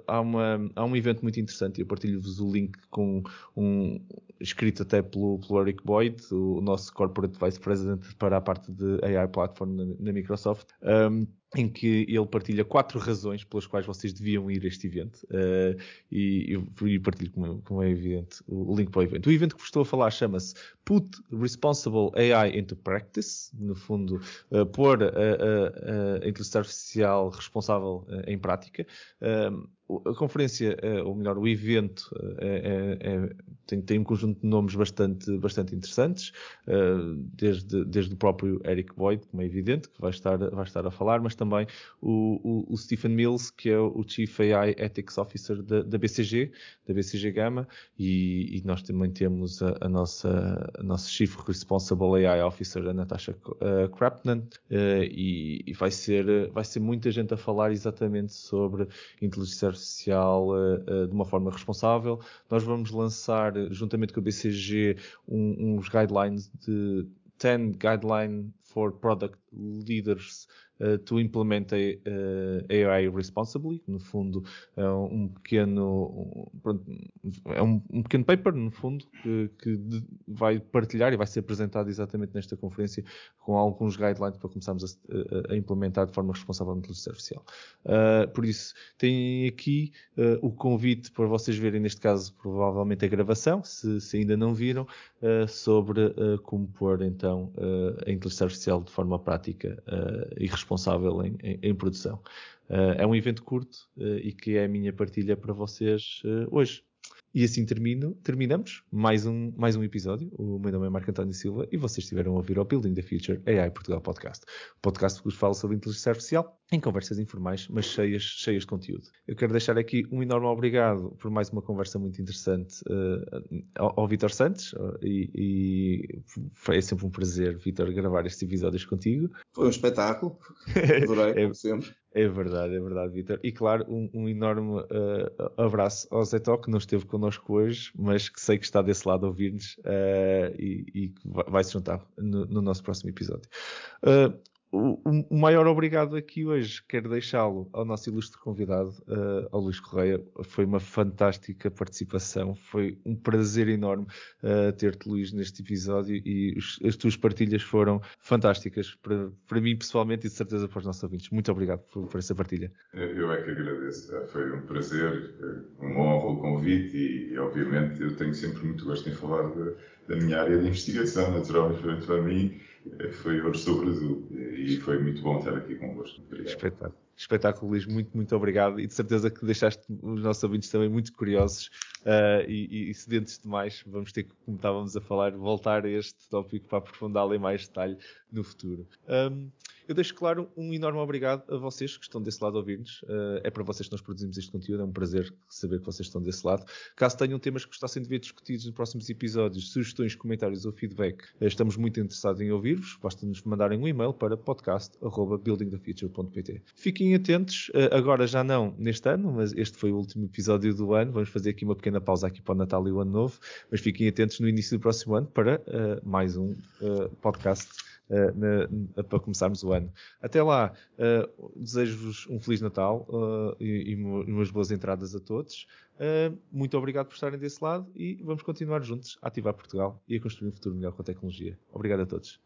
há, uma, há um evento muito interessante e eu partilho-vos o link com um escrito até pelo, pelo Eric Boyd, o, nosso Corporate Vice President para a parte de AI Platform na, na Microsoft. Um, em que ele partilha quatro razões pelas quais vocês deviam ir a este evento uh, e eu partilho, como, como, é evidente, o, link para o evento. O evento que vos estou a falar chama-se Put Responsible AI into Practice, no fundo, uh, pôr a, a, a inteligência artificial responsável uh, em prática. A conferência, ou melhor, o evento é, é, é, tem, tem, um conjunto de nomes bastante, bastante interessantes, desde, desde o próprio Eric Boyd, como é evidente, que vai estar, vai estar a falar, mas também o, o, o, Stephen Mills, que é o Chief AI Ethics Officer da, da BCG, da BCG Gama, e, e nós também temos a, a, nossa, a nossa Chief Responsible AI Officer, a Natasha Krapnan, e, e, vai, ser, vai ser muita gente a falar exatamente sobre inteligência artificial uh, de uma forma responsável. Nós vamos lançar, juntamente com a BCG, um, uns guidelines de 10 guideline for product leaders uh, to implement a, uh, AI responsibly. No fundo, é um pequeno, é um, um, pequeno paper, no fundo, que, que de, vai partilhar e vai ser apresentado exatamente nesta conferência com alguns guidelines para começarmos a, a implementar de forma responsável a inteligência artificial. Uh, por isso, tem aqui o convite para vocês verem, neste caso, provavelmente a gravação, se, se ainda não viram, sobre como pôr então a inteligência artificial de forma prática e responsável em, em, em produção. Uh, é um evento curto uh, e que é a minha partilha para vocês uh, hoje. E assim termino, terminamos mais um, mais um episódio. O meu nome é Marco António Silva e vocês estiveram a ouvir o Building the Future AI Portugal Podcast. O podcast que vos fala sobre inteligência artificial em conversas informais, mas cheias, cheias de conteúdo. Eu quero deixar aqui um enorme obrigado por mais uma conversa muito interessante uh, ao, ao Vitor Santos uh, e, e foi sempre um prazer, Vitor, gravar estes episódios contigo. Foi um espetáculo. Adorei, é, como sempre. É verdade, é verdade, Vitor. E claro, um, um enorme uh, abraço ao Zé que não esteve connosco hoje, mas que sei que está desse lado a ouvir-nos uh, e, e vai se juntar no, no, nosso próximo episódio. Uh, o, o, maior obrigado aqui hoje quero deixá-lo ao nosso ilustre convidado, uh, ao Luís Correia. Foi uma fantástica participação, foi um prazer enorme uh, ter-te, Luís, neste episódio e os, as tuas partilhas foram fantásticas para, para mim pessoalmente e de certeza para os nossos ouvintes. Muito obrigado por, por essa partilha. Eu é que agradeço. Foi um prazer, uma honra o convite e, e obviamente, eu tenho sempre muito gosto em falar de, da minha área de investigação, naturalmente, para mim foi ouro sobre azul e foi muito bom estar aqui convosco. Espetáculo. Espetáculo, Luís. Muito, muito obrigado. E de certeza que deixaste os nossos ouvintes também muito curiosos uh, e, e, sedentes demais. Vamos ter que, como estávamos a falar, voltar a este tópico para aprofundá-lo em mais detalhe no futuro. Um, eu deixo claro um enorme obrigado a vocês que estão desse lado a ouvir-nos. Uh, é para vocês que nós produzimos este conteúdo, é um prazer saber que vocês estão desse lado. Caso tenham temas que gostassem de ver discutidos nos próximos episódios, sugestões, comentários ou feedback, uh, estamos muito interessados em ouvir-vos. Basta-nos mandarem um e-mail para podcast.buildingthefuture.pt. Fiquem atentos, uh, agora já não neste ano, mas este foi o último episódio do ano. Vamos fazer aqui uma pequena pausa aqui para o Natal e o Ano Novo, mas fiquem atentos no início do próximo ano para mais um podcast na, para começarmos o ano. Até lá, uh, desejo-vos um Feliz Natal uh, e, e, umas boas entradas a todos. muito obrigado por estarem desse lado e vamos continuar juntos a ativar Portugal e a construir um futuro melhor com a tecnologia. Obrigado a todos.